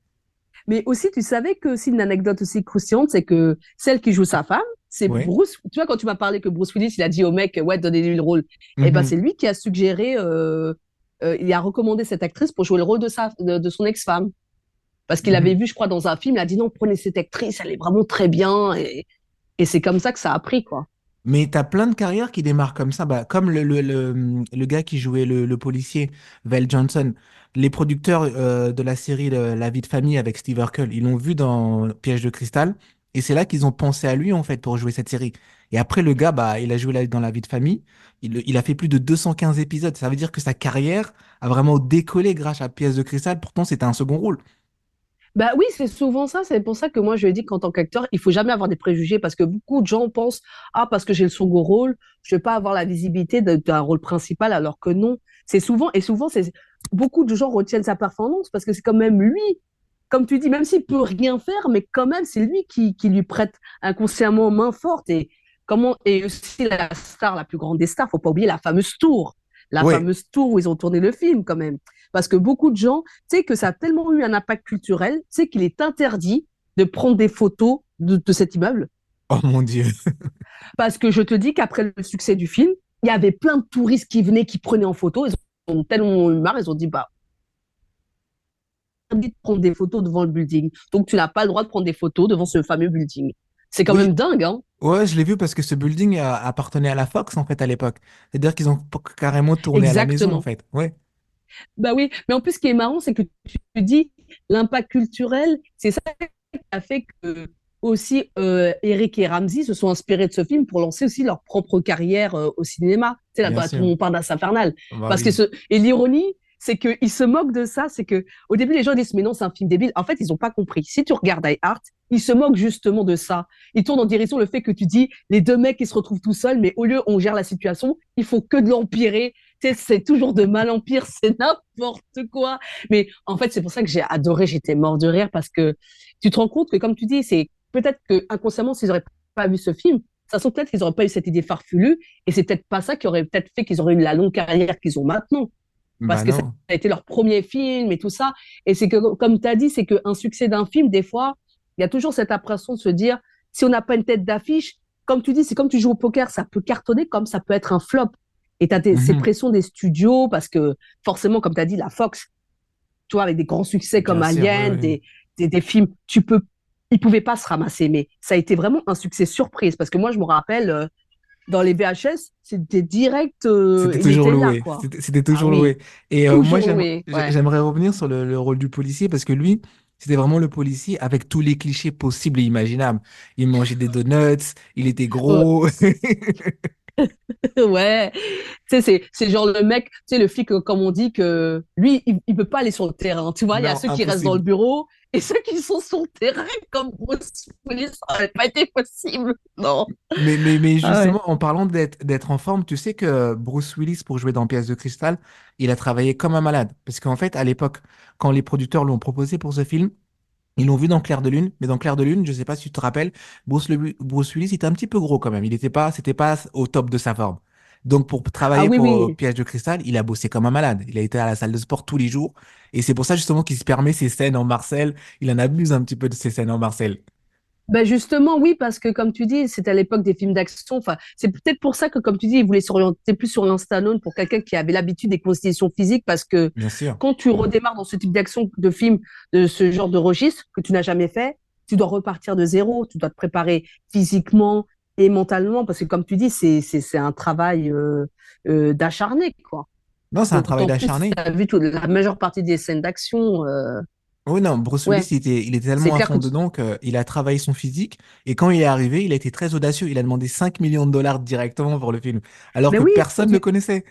[SPEAKER 2] Mais aussi, tu savais que, c'est une anecdote aussi croustillante, c'est que celle qui joue sa femme, c'est Bruce. Tu vois, quand tu m'as parlé que Bruce Willis, il a dit au mec, ouais, donnez-lui le rôle. Et eh ben, mhm. c'est lui qui a suggéré, euh, euh, il a recommandé cette actrice pour jouer le rôle de, sa, de, son ex-femme. Parce qu'il mhm. avait vu, je crois, dans un film, il a dit non, prenez cette actrice, elle est vraiment très bien. Et, et c'est comme ça que ça a pris, quoi.
[SPEAKER 1] Mais tu as plein de carrières qui démarrent comme ça, bah, comme le, le, le, gars qui jouait le, policier, Val Johnson. Les producteurs euh, de la série La vie de famille avec Steve Urkel, ils l'ont vu dans Piège de cristal. Et c'est là qu'ils ont pensé à lui, en fait, pour jouer cette série. Et après, le gars, bah, il a joué dans La vie de famille. Il, a fait plus de 215 épisodes. Ça veut dire que sa carrière a vraiment décollé grâce à Piège de cristal. Pourtant, c'était un second rôle.
[SPEAKER 2] Bah oui, c'est souvent ça. C'est pour ça que moi, je dis qu'en tant qu'acteur, il faut jamais avoir des préjugés parce que beaucoup de gens pensent ah parce que j'ai le second rôle, je vais pas avoir la visibilité d'un rôle principal, alors que non. C'est souvent et souvent c'est beaucoup de gens retiennent sa performance parce que c'est quand même lui, comme tu dis, même s'il peut rien faire, mais quand même c'est lui qui, qui lui prête inconsciemment main forte et comment et aussi la star, la plus grande des stars, faut pas oublier la fameuse tour, la fameuse tour où ils ont tourné le film quand même. Parce que beaucoup de gens, tu sais que ça a tellement eu un impact culturel, tu sais qu'il est interdit de prendre des photos de, cet immeuble.
[SPEAKER 1] Oh mon Dieu. <laughs>
[SPEAKER 2] Parce que je te dis qu'après le succès du film, il y avait plein de touristes qui venaient, qui prenaient en photo. Ils ont tellement eu marre, ils ont dit bah, de prendre des photos devant le building. Donc tu n'as pas le droit de prendre des photos devant ce fameux building. C'est quand
[SPEAKER 1] Oui,
[SPEAKER 2] même dingue, hein?
[SPEAKER 1] ouais, je l'ai vu parce que ce building appartenait à la Fox en fait à l'époque. C'est-à-dire qu'ils ont carrément tourné à la maison en
[SPEAKER 2] Exactement.
[SPEAKER 1] fait. Ouais,
[SPEAKER 2] Bah oui, mais en plus, ce qui est marrant, c'est que tu dis l'impact culturel, c'est ça qui a fait que aussi euh, Eric et Ramsey se sont inspirés de ce film pour lancer aussi leur propre carrière euh, au cinéma. Tu sais, là, tout le monde parle d'As Infernal.
[SPEAKER 1] Bah
[SPEAKER 2] Parce que ce... Et l'ironie, c'est qu'ils se moquent de ça. C'est que au début, les gens disent, mais non, c'est un film débile. En fait, ils n'ont pas compris. Si tu regardes Hard, ils se moquent justement de ça. Ils tournent en direction le fait que tu dis, les deux mecs, ils se retrouvent tout seuls, mais au lieu, on gère la situation, il faut que de l'empirer. C'est toujours de mal en pire, <laughs> c'est n'importe quoi. Mais en fait, c'est pour ça que j'ai adoré, j'étais mort de rire parce que tu te rends compte que, comme tu dis, c'est peut-être que inconsciemment, s'ils n'auraient pas vu ce film, ça trouve peut-être qu'ils n'auraient pas eu cette idée farfelue et c'est peut-être pas ça qui aurait peut-être fait qu'ils auraient eu la longue carrière qu'ils ont maintenant
[SPEAKER 1] Bah
[SPEAKER 2] parce que ça a été leur premier film et tout ça. Et c'est que, comme tu as dit, c'est qu'un succès d'un film, des fois, il y a toujours cette impression de se dire, si on n'a pas une tête d'affiche, comme tu dis, c'est comme tu joues au poker, ça peut cartonner comme ça peut être un flop. Et tu as ces
[SPEAKER 1] Mhm.
[SPEAKER 2] pressions des studios parce que forcément, comme tu as dit, la Fox, tu vois, avec des grands succès comme
[SPEAKER 1] Bien sûr, oui,
[SPEAKER 2] Alien, des, des, des films, tu peux, ils pouvaient pas se ramasser, mais ça a été vraiment un succès surprise parce que moi, je me rappelle, euh, dans les VHS, c'était direct, euh,
[SPEAKER 1] C'était toujours loué.
[SPEAKER 2] quoi.
[SPEAKER 1] C'était
[SPEAKER 2] Ah
[SPEAKER 1] toujours loué. Et euh, moi,
[SPEAKER 2] ouais.
[SPEAKER 1] j'aimerais revenir sur le, le rôle du policier parce que lui, c'était vraiment le policier avec tous les clichés possibles et imaginables. Il mangeait des donuts, il était <laughs> gros. <laughs>
[SPEAKER 2] Ouais, tu sais, c'est, genre le mec, tu sais, le flic, euh, comme on dit, que lui, il, il peut pas aller sur le terrain. Tu vois, il y a ceux qui restent dans le bureau et ceux qui sont sur le terrain, comme Bruce Willis, ça aurait pas été possible. Non.
[SPEAKER 1] Mais, mais, mais
[SPEAKER 2] Ah ouais.
[SPEAKER 1] justement, en parlant d'être, en forme, tu sais que Bruce Willis, pour jouer dans Pièce de cristal, il a travaillé comme un malade. Parce qu'en fait, à l'époque, quand les producteurs l'ont proposé pour ce film, ils l'ont vu dans Clair de Lune. Mais dans Clair de Lune, je sais pas si tu te rappelles, Bruce, Le- Bruce Willis était un petit peu gros quand même. Il était pas, c'était pas au top de sa forme. Donc, pour
[SPEAKER 2] Ah
[SPEAKER 1] travailler
[SPEAKER 2] oui,
[SPEAKER 1] pour euh,
[SPEAKER 2] oui.
[SPEAKER 1] Piège de cristal, il a bossé comme un malade. Il a été à la salle de sport tous les jours. Et c'est pour ça, justement, qu'il se permet ces scènes en Marcel. Il en abuse un petit peu de ces scènes en Marcel.
[SPEAKER 2] Ben justement, oui, parce que comme tu dis, c'était à l'époque des films d'action. Enfin, c'est peut-être pour ça que, comme tu dis, il voulait s'orienter plus sur l'installone pour quelqu'un qui avait l'habitude des constitutions physiques, parce que
[SPEAKER 1] Bien sûr.
[SPEAKER 2] quand tu redémarres dans ce type d'action, de film, de ce genre de registre que tu n'as jamais fait, tu dois repartir de zéro. Tu dois te préparer physiquement et mentalement, parce que comme tu dis, c'est un travail euh, euh, d'acharné, quoi.
[SPEAKER 1] Non, c'est un travail
[SPEAKER 2] plus, tu
[SPEAKER 1] d'acharné.
[SPEAKER 2] as vu toute la majeure partie des scènes d'action. euh,
[SPEAKER 1] Oui, non, Bruce Willis,
[SPEAKER 2] ouais,
[SPEAKER 1] il était, il était tellement à fond
[SPEAKER 2] que
[SPEAKER 1] dedans qu'il a travaillé son physique. Et quand il est arrivé, il a été très audacieux. Il a demandé 5 millions de dollars directement pour le film, alors
[SPEAKER 2] Mais
[SPEAKER 1] que
[SPEAKER 2] oui,
[SPEAKER 1] personne ne connaissait.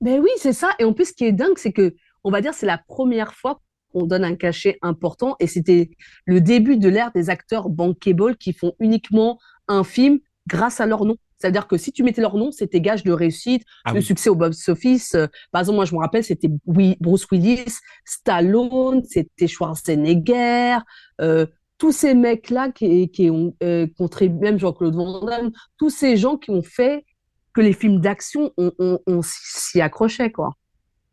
[SPEAKER 2] Ben oui, c'est ça. Et en plus, ce qui est dingue, c'est que, on va dire, c'est la première fois qu'on donne un cachet important. Et c'était le début de l'ère des acteurs bankable qui font uniquement un film grâce à leur nom. C'est-à-dire que si tu mettais leur nom, c'était gage de réussite,
[SPEAKER 1] Ah
[SPEAKER 2] de
[SPEAKER 1] oui.
[SPEAKER 2] succès au box office. Euh, Par exemple, moi, je me rappelle, c'était Bruce Willis, Stallone, c'était Schwarzenegger, euh, tous ces mecs-là qui, qui ont euh, contribué, même Jean-Claude Van Damme, tous ces gens qui ont fait que les films d'action, on, on, on s'y accrochait, quoi.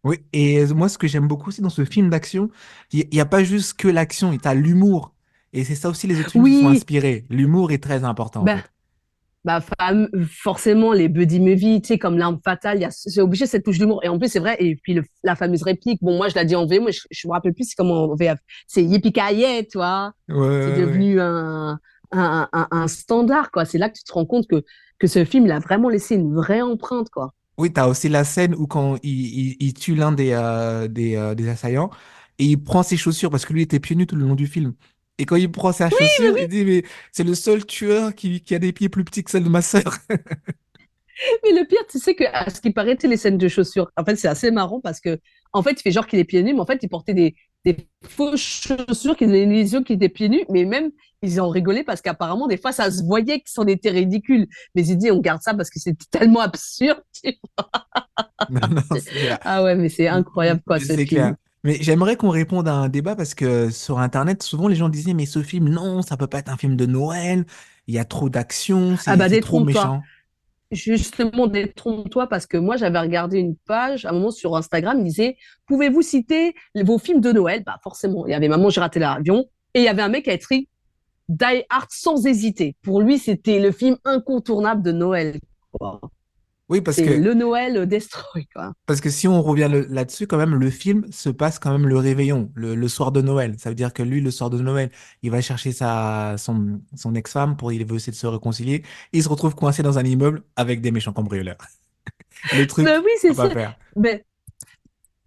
[SPEAKER 1] Oui, et moi, ce que j'aime beaucoup aussi dans ce film d'action, il n'y a pas juste que l'action, il y a l'humour. Et c'est ça aussi, les autres films qui sont inspirés. L'humour est très important, en
[SPEAKER 2] bah,
[SPEAKER 1] fait.
[SPEAKER 2] bah forcément, les buddy movies, tu sais, comme L'Arme Fatale, c'est obligé cette touche d'humour. Et en plus, c'est vrai, et puis le- la fameuse réplique, bon, moi, je l'ai dit en V, moi, je, je me rappelle plus c'est comment en VF. C'est Yippee-ki-yay, tu vois.
[SPEAKER 1] Ouais,
[SPEAKER 2] C'est
[SPEAKER 1] ouais.
[SPEAKER 2] devenu un, un, un, un standard, quoi. C'est là que tu te rends compte que, que ce film, il a vraiment laissé une vraie empreinte, quoi.
[SPEAKER 1] Oui, tu as aussi la scène où quand il, il, il tue l'un des, euh, des, euh, des assaillants et il prend ses chaussures parce que lui était pieds nus tout le long du film. Et quand il prend sa
[SPEAKER 2] Oui,
[SPEAKER 1] chaussure,
[SPEAKER 2] oui,
[SPEAKER 1] il dit, mais c'est le seul tueur qui, qui a des pieds plus petits que celles de ma sœur.
[SPEAKER 2] Mais le pire, tu sais que, à ce qui paraît, sais, les scènes de chaussures, en fait, c'est assez marrant parce que, en fait, il fait genre qu'il est pieds nus, mais en fait, il portait des, des fausses chaussures qui donnaient l'illusion qu'il était pieds nus, mais même, ils en rigolaient parce qu'apparemment, des fois, ça se voyait que c'en était ridicule. Mais il dit, on garde ça parce que c'est tellement absurde. tu <laughs>
[SPEAKER 1] Non, non,
[SPEAKER 2] vois.
[SPEAKER 1] c'est clair.
[SPEAKER 2] Ah ouais, mais c'est incroyable, quoi, ce
[SPEAKER 1] C'est
[SPEAKER 2] film.
[SPEAKER 1] clair. Mais j'aimerais qu'on réponde à un débat parce que sur Internet, souvent les gens disaient, mais ce film, non, ça peut pas être un film de Noël, il y a trop d'action,
[SPEAKER 2] Ah
[SPEAKER 1] c'est
[SPEAKER 2] bah,
[SPEAKER 1] c'est trop méchant.
[SPEAKER 2] Justement, détrompe-toi parce que moi, j'avais regardé une page, à un moment sur Instagram, il disait, pouvez-vous citer vos films de Noël? Bah, forcément, il y avait Maman, j'ai raté l'avion, et il y avait un mec qui a écrit Die Hard sans hésiter. Pour lui, c'était le film incontournable de Noël. Quoi.
[SPEAKER 1] Oui, parce que,
[SPEAKER 2] le Noël quoi.
[SPEAKER 1] parce que si on revient là-dessus, quand même, le film se passe quand même le réveillon, le, le soir de Noël. Ça veut dire que lui, le soir de Noël, il va chercher sa, son, son ex-femme pour, il veut essayer de se réconcilier. Il se retrouve coincé dans un immeuble avec des méchants cambrioleurs. <laughs> Le
[SPEAKER 2] Mais
[SPEAKER 1] truc
[SPEAKER 2] oui, c'est ça.
[SPEAKER 1] faire.
[SPEAKER 2] Mais,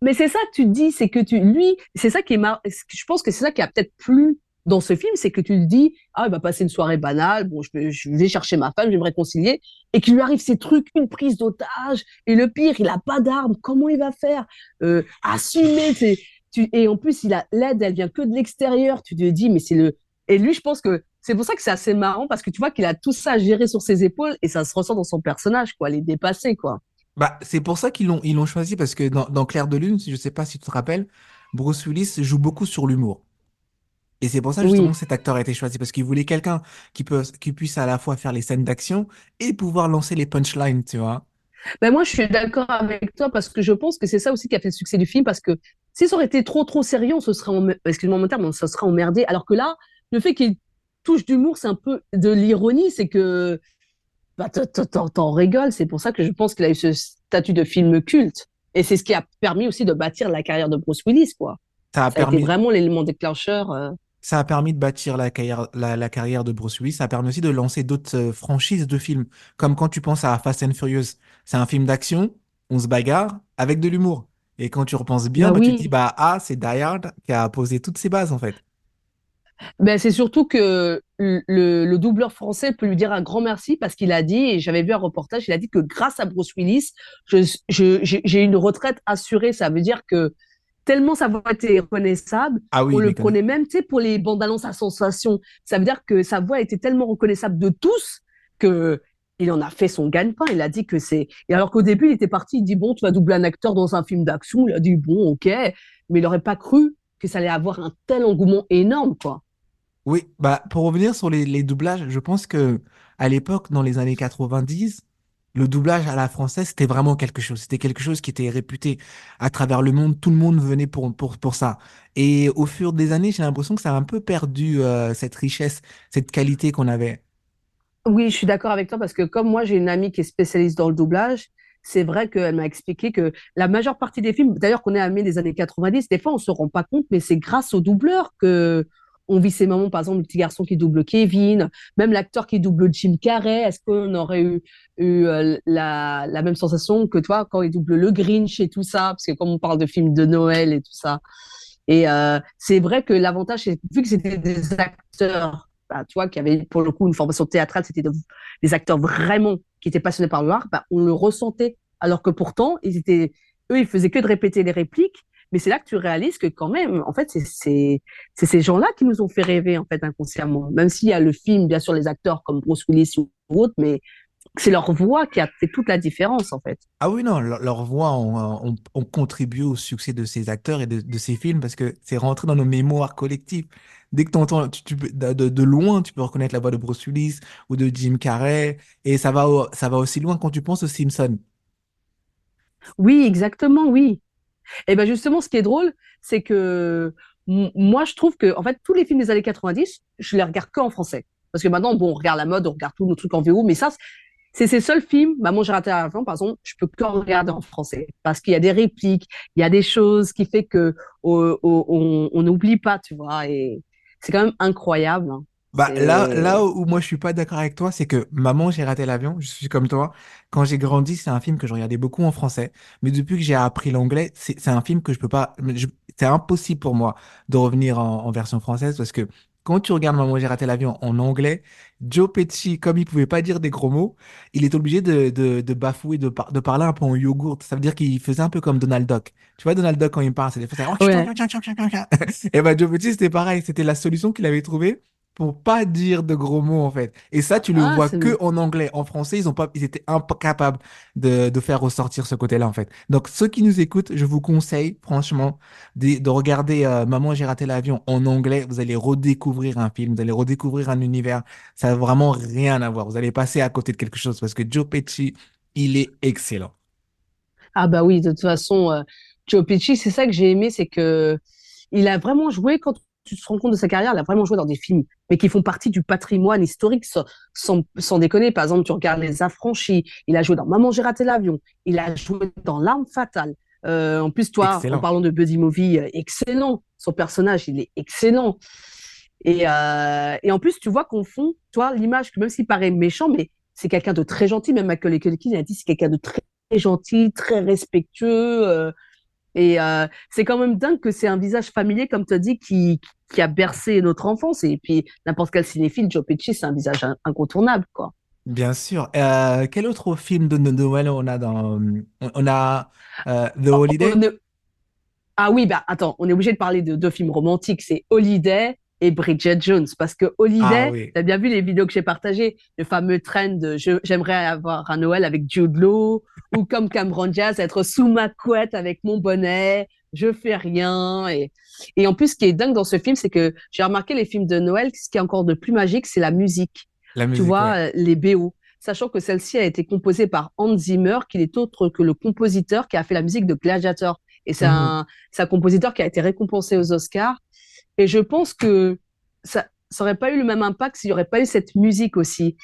[SPEAKER 2] mais c'est ça que tu dis, c'est que tu, lui, c'est ça qui est mar... Je pense que c'est ça qui a peut-être plu dans ce film, c'est que tu te dis, ah, il va passer une soirée banale, bon, je vais, chercher ma femme, je vais me réconcilier, et qu'il lui arrive ces trucs, une prise d'otage, et le pire, il a pas d'armes, comment il va faire? Euh, assumer, c'est, tu, et en plus, il a, l'aide, elle vient que de l'extérieur, tu te dis, mais c'est le, et lui, je pense que c'est pour ça que c'est assez marrant, parce que tu vois qu'il a tout ça à gérer sur ses épaules, et ça se ressent dans son personnage, quoi, les dépasser, quoi.
[SPEAKER 1] Bah, c'est pour ça qu'ils l'ont, ils l'ont choisi parce que dans, dans Clair de Lune, je sais pas si tu te rappelles, Bruce Willis joue beaucoup sur l'humour. Et c'est pour ça justement
[SPEAKER 2] Oui.
[SPEAKER 1] que cet acteur a été choisi parce qu'il voulait quelqu'un qui peut, qui puisse à la fois faire les scènes d'action et pouvoir lancer les punchlines, tu vois.
[SPEAKER 2] Ben moi, je suis d'accord avec toi parce que je pense que c'est ça aussi qui a fait le succès du film parce que si ça aurait été trop trop sérieux, on se serait, emmerdé. excuse-moi mon terme, on se serait emmerdé. Alors que là, le fait qu'il touche d'humour, c'est un peu de l'ironie, c'est que bah, t'en- rigoles. C'est pour ça que je pense qu'il a eu ce statut de film culte. Et c'est ce qui a permis aussi de bâtir la carrière de Bruce Willis, quoi.
[SPEAKER 1] Ça a
[SPEAKER 2] Ça a été
[SPEAKER 1] permis,
[SPEAKER 2] vraiment l'élément déclencheur. euh.
[SPEAKER 1] Ça a permis de bâtir la carrière, la, la carrière de Bruce Willis. Ça a permis aussi de lancer d'autres euh, franchises de films. Comme quand tu penses à Fast and Furious. C'est un film d'action, on se bagarre avec de l'humour. Et quand tu repenses bien,
[SPEAKER 2] Bah
[SPEAKER 1] bah, tu te dis, bah, ah, c'est Die Hard qui a posé toutes ses bases, en fait.
[SPEAKER 2] Ben, c'est surtout que le, le doubleur français peut lui dire un grand merci parce qu'il a dit, et j'avais vu un reportage, il a dit que grâce à Bruce Willis, je, je- j'ai j'ai une retraite assurée. Ça veut dire que tellement sa voix était reconnaissable,
[SPEAKER 1] Ah oui,
[SPEAKER 2] on le prenait même, tu sais, pour les bandes annonces à sensation. Ça veut dire que sa voix était tellement reconnaissable de tous que il en a fait son gagne-pain. Il a dit que c'est. Et alors qu'au début, il était parti, il dit bon, tu vas doubler un acteur dans un film d'action. Il a dit bon, ok, mais il n'aurait pas cru que ça allait avoir un tel engouement énorme, quoi.
[SPEAKER 1] Oui, bah, pour revenir sur les, les doublages, je pense que à l'époque, dans les années 90, le doublage à la française, c'était vraiment quelque chose. C'était quelque chose qui était réputé à travers le monde. Tout le monde venait pour, pour, pour ça. Et au fur des années, j'ai l'impression que ça a un peu perdu euh, cette richesse, cette qualité qu'on avait.
[SPEAKER 2] Oui, je suis d'accord avec toi parce que comme moi, j'ai une amie qui est spécialiste dans le doublage, c'est vrai qu'elle m'a expliqué que la majeure partie des films, d'ailleurs qu'on est à des années 90, des fois on se rend pas compte, mais c'est grâce aux doubleurs que on vit ces moments. Par exemple, le petit garçon qui double Kevin, même l'acteur qui double Jim Carrey. Est-ce qu'on aurait eu, eu euh, la, même sensation que toi quand il double le Grinch et tout ça? Parce que comme on parle de films de Noël et tout ça. Et euh, c'est vrai que l'avantage, vu que c'était des acteurs, bah, tu vois, qui avaient pour le coup une formation théâtrale, c'était de- des acteurs vraiment qui étaient passionnés par l'art, bah, on le ressentait. Alors que pourtant, ils étaient, eux, ils faisaient que de répéter les répliques. Mais c'est là que tu réalises que quand même, en fait, c'est ces gens-là qui nous ont fait rêver en fait inconsciemment. Même s'il y a le film, bien sûr, les acteurs comme Bruce Willis ou autres, mais c'est leur voix qui a fait toute la différence en fait.
[SPEAKER 1] Ah oui, non, leur, leur voix ont, ont, ont contribué au succès de ces acteurs et de, de ces films parce que c'est rentré dans nos mémoires collectives. Dès que tu, peux- de, de- de loin, tu peux reconnaître la voix de Bruce Willis ou de Jim Carrey. Et ça va, au- ça va aussi loin quand tu penses aux Simpsons.
[SPEAKER 2] Oui, exactement, oui. Et ben justement, ce qui est drôle, c'est que moi, je trouve que en fait, tous les films des années 90, je les regarde que en français. Parce que maintenant, bon, on regarde la mode, on regarde tous nos trucs en VO, mais ça, c'est ces seuls films. Maman, j'ai raté l'avion, par exemple, je peux que regarder en français. Parce qu'il y a des répliques, il y a des choses qui fait que on n'oublie pas, tu vois. Et c'est quand même incroyable. hein.
[SPEAKER 1] Bah, là,
[SPEAKER 2] C'est...
[SPEAKER 1] là où moi je suis pas d'accord avec toi, c'est que Maman, j'ai raté l'avion, je suis comme toi. Quand j'ai grandi, c'est un film que je regardais beaucoup en français. Mais depuis que j'ai appris l'anglais, c'est un film que je peux pas. C'est impossible pour moi de revenir en, en version française parce que quand tu regardes Maman, j'ai raté l'avion en anglais, Joe Pesci, comme il pouvait pas dire des gros mots, il est obligé de, de, de bafouer, de, par- de parler un peu en yogourt. Ça veut dire qu'il faisait un peu comme Donald Duck. Tu vois, Donald Duck, quand il parle, c'est des fois,
[SPEAKER 2] Ouais.
[SPEAKER 1] c'est. <laughs> Et ben Joe Pesci, c'était pareil. C'était la solution qu'il avait trouvée pour pas dire de gros mots en fait. Et ça, tu le
[SPEAKER 2] Ah,
[SPEAKER 1] vois que en anglais. En français, ils ont pas, ils étaient incapables de, de faire ressortir ce côté-là en fait. Donc ceux qui nous écoutent, je vous conseille franchement de, de regarder euh, Maman, j'ai raté l'avion en anglais. Vous allez redécouvrir un film, vous allez redécouvrir un univers. Ça n'a vraiment rien à voir. Vous allez passer à côté de quelque chose parce que Joe Pesci, il est excellent.
[SPEAKER 2] Ah bah oui, de toute façon, euh, Joe Pesci, c'est ça que j'ai aimé, c'est que il a vraiment joué quand tu te rends compte de sa carrière, il a vraiment joué dans des films, mais qui font partie du patrimoine historique, sans, sans, déconner. Par exemple, tu regardes Les Affranchis, il a joué dans Maman, j'ai raté l'avion, il a joué dans L'arme fatale. Euh, en plus, toi, en parlant de Buddy Movie, euh, excellent. Son personnage, il est excellent. Et, euh, et en plus, tu vois qu'on fond, toi, l'image, même s'il paraît méchant, mais c'est quelqu'un de très gentil. Même Michael Culkin a dit c'est quelqu'un de très gentil, très respectueux. Euh, et euh, c'est quand même dingue que c'est un visage familier, comme tu as dit, qui, qui a bercé notre enfance. Et puis, n'importe quel cinéphile, Joe Pesci, c'est un visage incontournable, quoi.
[SPEAKER 1] Bien sûr. Euh, quel autre film de Noël on a dans... On a The Holiday?
[SPEAKER 2] Ah oui, bah attends, on est obligé de parler de deux films romantiques. C'est Holiday et Bridget Jones. Parce que Holiday, ah tu as bien vu les vidéos que j'ai partagées, le fameux trend de j'aimerais avoir un Noël avec Jude Law, ou comme Cameron Diaz, être sous ma couette avec mon bonnet, je fais rien. Et, et en plus, ce qui est dingue dans ce film, c'est que j'ai remarqué les films de Noël, ce qui est encore de plus magique, c'est la musique. La musique tu vois, euh, les BO. Sachant que celle-ci a été composée par Hans Zimmer, qui est autre que le compositeur qui a fait la musique de Gladiator. Et c'est mhm. un compositeur qui a été récompensé aux Oscars. Et je pense que ça n'aurait pas eu le même impact s'il n'y aurait pas eu cette musique aussi.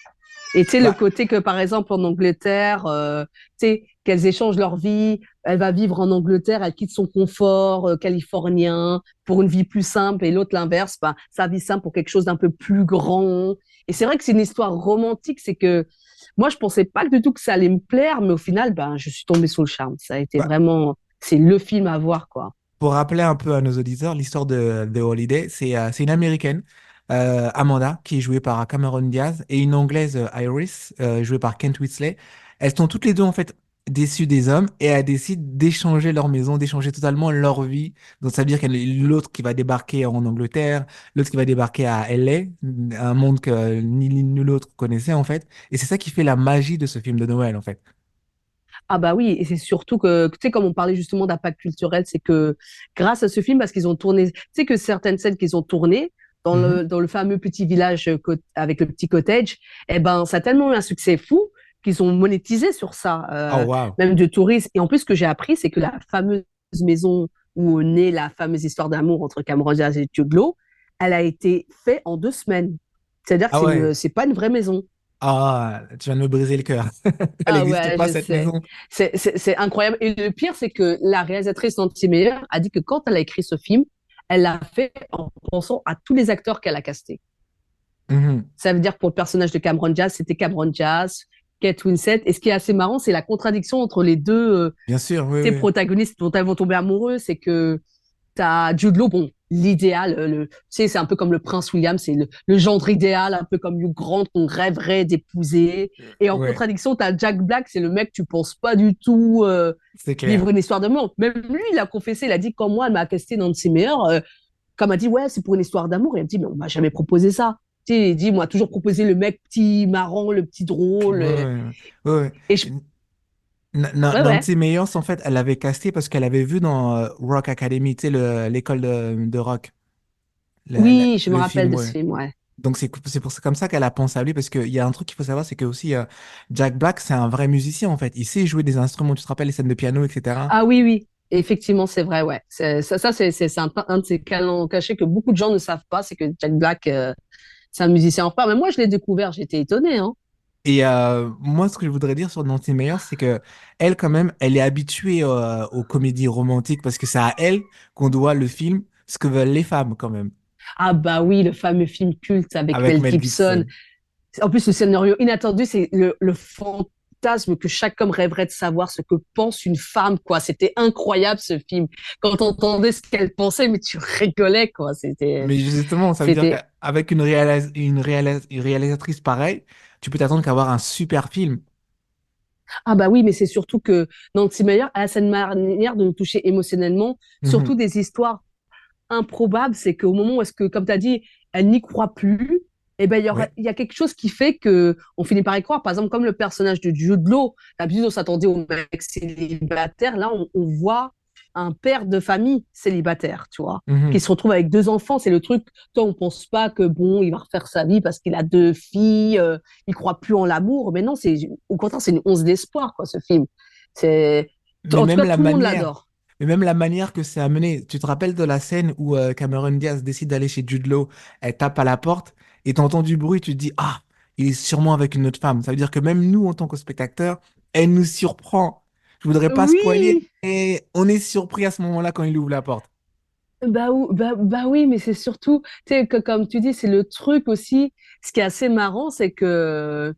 [SPEAKER 2] Et tu sais, le bah. côté que, par exemple, en Angleterre, euh, tu sais, qu'elles échangent leur vie, elle va vivre en Angleterre, elle quitte son confort euh, californien pour une vie plus simple, et l'autre l'inverse, bah, sa vie simple pour quelque chose d'un peu plus grand. Et c'est vrai que c'est une histoire romantique, c'est que moi, je pensais pas du tout que ça allait me plaire, mais au final, ben, je suis tombée sous le charme. Ça a été bah. vraiment, c'est le film à voir, quoi.
[SPEAKER 1] Pour rappeler un peu à nos auditeurs, l'histoire de The Holiday, c'est euh, une américaine, euh, Amanda, qui est jouée par Cameron Diaz, et une anglaise, euh, Iris, jouée par Kent Whitley. Elles sont toutes les deux, en fait, déçues des hommes et elles décident d'échanger leur maison, d'échanger totalement leur vie. Donc, ça veut dire y a l'autre qui va débarquer en Angleterre, l'autre qui va débarquer à LA, un monde que ni l'une ni l'autre connaissait, en fait. Et c'est ça qui fait la magie de ce film de Noël, en fait.
[SPEAKER 2] Ah bah oui, et c'est surtout que, tu sais, comme on parlait justement d'impact culturel, c'est que grâce à ce film, parce qu'ils ont tourné, tu sais que certaines scènes qu'ils ont tournées dans le, mmh dans le fameux petit village euh, avec le petit cottage, eh ben, ça a tellement eu un succès fou qu'ils ont monétisé sur ça, euh, oh, même de tourisme. Et en plus, ce que j'ai appris, c'est que la fameuse maison où est née la fameuse histoire d'amour entre Cameron Diaz et Jude elle a été faite en deux semaines. C'est-à-dire que ah c'est pas une vraie maison.
[SPEAKER 1] Ah, tu viens de me briser le cœur. <laughs> Elle n'existe ah pas, cette maison.
[SPEAKER 2] C'est incroyable. Et le pire, c'est que la réalisatrice Nancy Meyer a dit que quand elle a écrit ce film, elle l'a fait en pensant à tous les acteurs qu'elle a castés. Mm-hmm. Ça veut dire que pour le personnage de Cameron Diaz, c'était Cameron Diaz, Kate Winslet. Et ce qui est assez marrant, c'est la contradiction entre les deux euh,
[SPEAKER 1] Bien sûr,
[SPEAKER 2] protagonistes dont elles vont tomber amoureuses. C'est que tu as Jude Law, bon, l'idéal, euh, le, tu sais, c'est un peu comme le prince William, c'est le, le, genre idéal, un peu comme Hugh Grant qu'on rêverait d'épouser. Et en contradiction, tu as Jack Black, c'est le mec, tu penses pas du tout euh, vivre une histoire d'amour. Même lui, il a confessé, il a dit, quand moi, elle m'a casté dans de ses meilleurs, euh, comme a dit, ouais, c'est pour une histoire d'amour. Il a dit, mais on m'a jamais proposé ça. Tu sais, il dit, moi, toujours proposé le mec petit marrant, le petit drôle.
[SPEAKER 1] Ouais, et je, Nancy Meyers, en fait, elle l'avait casté parce qu'elle avait vu dans euh, Rock Academy, tu sais, l'école de, de, rock.
[SPEAKER 2] oui, je me rappelle de ce film, ouais.
[SPEAKER 1] Donc c'est pour comme ça qu'elle a pensé à lui parce qu'il y a un truc qu'il faut savoir, c'est que aussi euh, Jack Black, c'est un vrai musicien en fait. Il sait jouer des instruments. Tu te rappelles les scènes de piano, etc.
[SPEAKER 2] Ah oui, oui. Effectivement, c'est vrai, ouais. Ça, ça c'est un, un, de ces canons cachés que beaucoup de gens ne savent pas, c'est que Jack Black, euh, c'est un musicien en part. Mais moi, je l'ai découvert, j'étais étonné, hein.
[SPEAKER 1] Et euh, moi, ce que je voudrais dire sur Nancy Meyer, c'est que elle, quand même, elle est habituée euh, aux comédies romantiques parce que c'est à elle qu'on doit le film Ce que veulent les femmes, quand même.
[SPEAKER 2] Ah bah oui, le fameux film culte avec, Mel, Gibson. En plus, le scénario inattendu, c'est le, le fantasme que chaque homme rêverait de savoir ce que pense une femme, quoi. C'était incroyable ce film. Quand on entendait ce qu'elle pensait, mais tu rigolais, quoi. C'était.
[SPEAKER 1] Mais justement, ça veut dire qu'avec une, une réalisatrice pareille, tu peux t'attendre qu'à avoir un super film.
[SPEAKER 2] Ah bah oui, mais c'est surtout que Nancy Meyer a cette manière de nous toucher émotionnellement, mhm. surtout des histoires improbables. C'est qu'au moment où est-ce que, comme tu as dit, elle n'y croit plus, eh ben, il y, y, a quelque chose qui fait que on finit par y croire. Par exemple, comme le personnage de Jude Law, d'habitude on s'attendait au mec célibataire, là on, on voit un père de famille célibataire, tu vois, mhm. qui se retrouve avec deux enfants. C'est le truc, toi, on pense pas que bon, il va refaire sa vie parce qu'il a deux filles, euh, il croit plus en l'amour. Mais non, c'est au contraire, c'est une once d'espoir, quoi, ce film. C'est
[SPEAKER 1] en tout cas, tout le monde l'adore. Mais même la manière que c'est amené, tu te rappelles de la scène où euh, Cameron Diaz décide d'aller chez Jude Law, elle tape à la porte et t'entends du bruit, tu te dis, ah, il est sûrement avec une autre femme. Ça veut dire que même nous, en tant que spectateurs, elle nous surprend. Je voudrais pas spoiler,
[SPEAKER 2] Oui,
[SPEAKER 1] mais on est surpris à ce moment-là quand il ouvre la porte.
[SPEAKER 2] bah, bah, bah oui, mais c'est surtout, tu sais, que comme tu dis, c'est le truc aussi. Ce qui est assez marrant, c'est que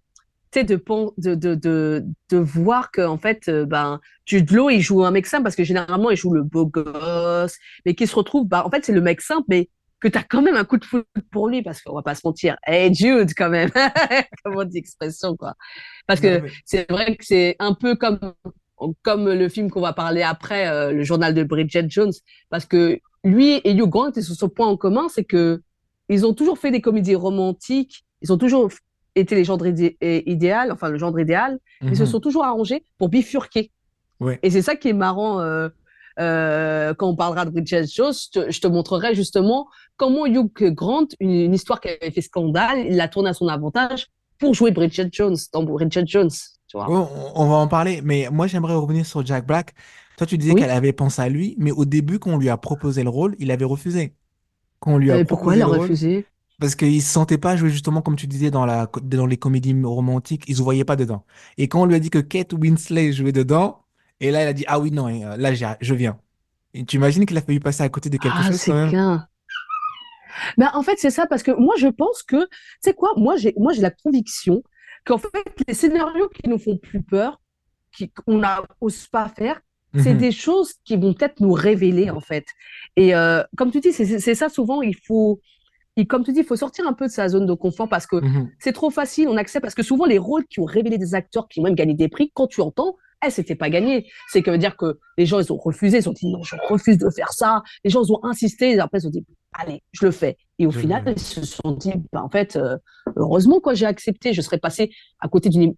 [SPEAKER 2] tu sais, de, de, de, de, de voir que, en fait, euh, ben, il joue un mec simple parce que généralement, il joue le beau gosse, mais qui se retrouve, bah, en fait, c'est le mec simple, mais que tu as quand même un coup de foot pour lui parce qu'on va pas se mentir. Hey, Jude, quand même. <laughs> Comment on dit expression, quoi. Parce que
[SPEAKER 1] mais...
[SPEAKER 2] c'est vrai que c'est un peu comme, comme le film qu'on va parler après, euh, le journal de Bridget Jones, parce que lui et Hugh Grant, ils ont ce point en commun, c'est que ils ont toujours fait des comédies romantiques, ils ont toujours été les genres idé idéal, enfin le genre idéal, ils se
[SPEAKER 1] Mhm.
[SPEAKER 2] sont toujours arrangés pour bifurquer.
[SPEAKER 1] Ouais.
[SPEAKER 2] Et c'est ça qui est marrant euh, euh, quand on parlera de Bridget Jones, je te, je te montrerai justement comment Hugh Grant, une, une histoire qui avait fait scandale, il l'a tournée à son avantage pour jouer Bridget Jones dans Bridget Jones, tu vois.
[SPEAKER 1] Bon, on va en parler, mais moi j'aimerais revenir sur Jack Black. Toi, tu disais qu'elle avait pensé à lui, mais au début, quand on lui a proposé le rôle, il avait refusé. Quand on lui a
[SPEAKER 2] Et pourquoi
[SPEAKER 1] proposé
[SPEAKER 2] a refusé?
[SPEAKER 1] parce qu'il se sentait pas jouer justement comme tu disais dans la, dans les comédies romantiques, il se voyait pas dedans. Et quand on lui a dit que Kate Winslet jouait dedans, et là, il a dit, ah oui, non, euh, là, je viens. Et tu imagines qu'il a failli passer à côté de quelque
[SPEAKER 2] Ah,
[SPEAKER 1] chose quand même?
[SPEAKER 2] Ben, en fait, c'est ça, parce que moi, je pense que, tu sais quoi, moi, j'ai, moi, j'ai la conviction qu'en fait, les scénarios qui nous font plus peur, qu'on n'ose pas faire, c'est
[SPEAKER 1] Mhm,
[SPEAKER 2] des choses qui vont peut-être nous révéler, en fait. Et euh, comme tu dis, c'est ça, souvent, il faut, comme tu dis, il faut sortir un peu de sa zone de confort parce que
[SPEAKER 1] mhm.
[SPEAKER 2] c'est trop facile, on accepte, parce que souvent, les rôles qui ont révélé des acteurs qui ont même gagné des prix, quand tu entends, eh, c'était pas gagné. C'est que veut dire que les gens, ils ont refusé, ils ont dit non, je refuse de faire ça. Les gens, ils ont insisté, et après, ils ont dit, allez, je le fais. Et au
[SPEAKER 1] Je
[SPEAKER 2] final, ils se sont dit, bah, en fait, euh, heureusement, quoi, j'ai accepté, je serais passé à côté d'une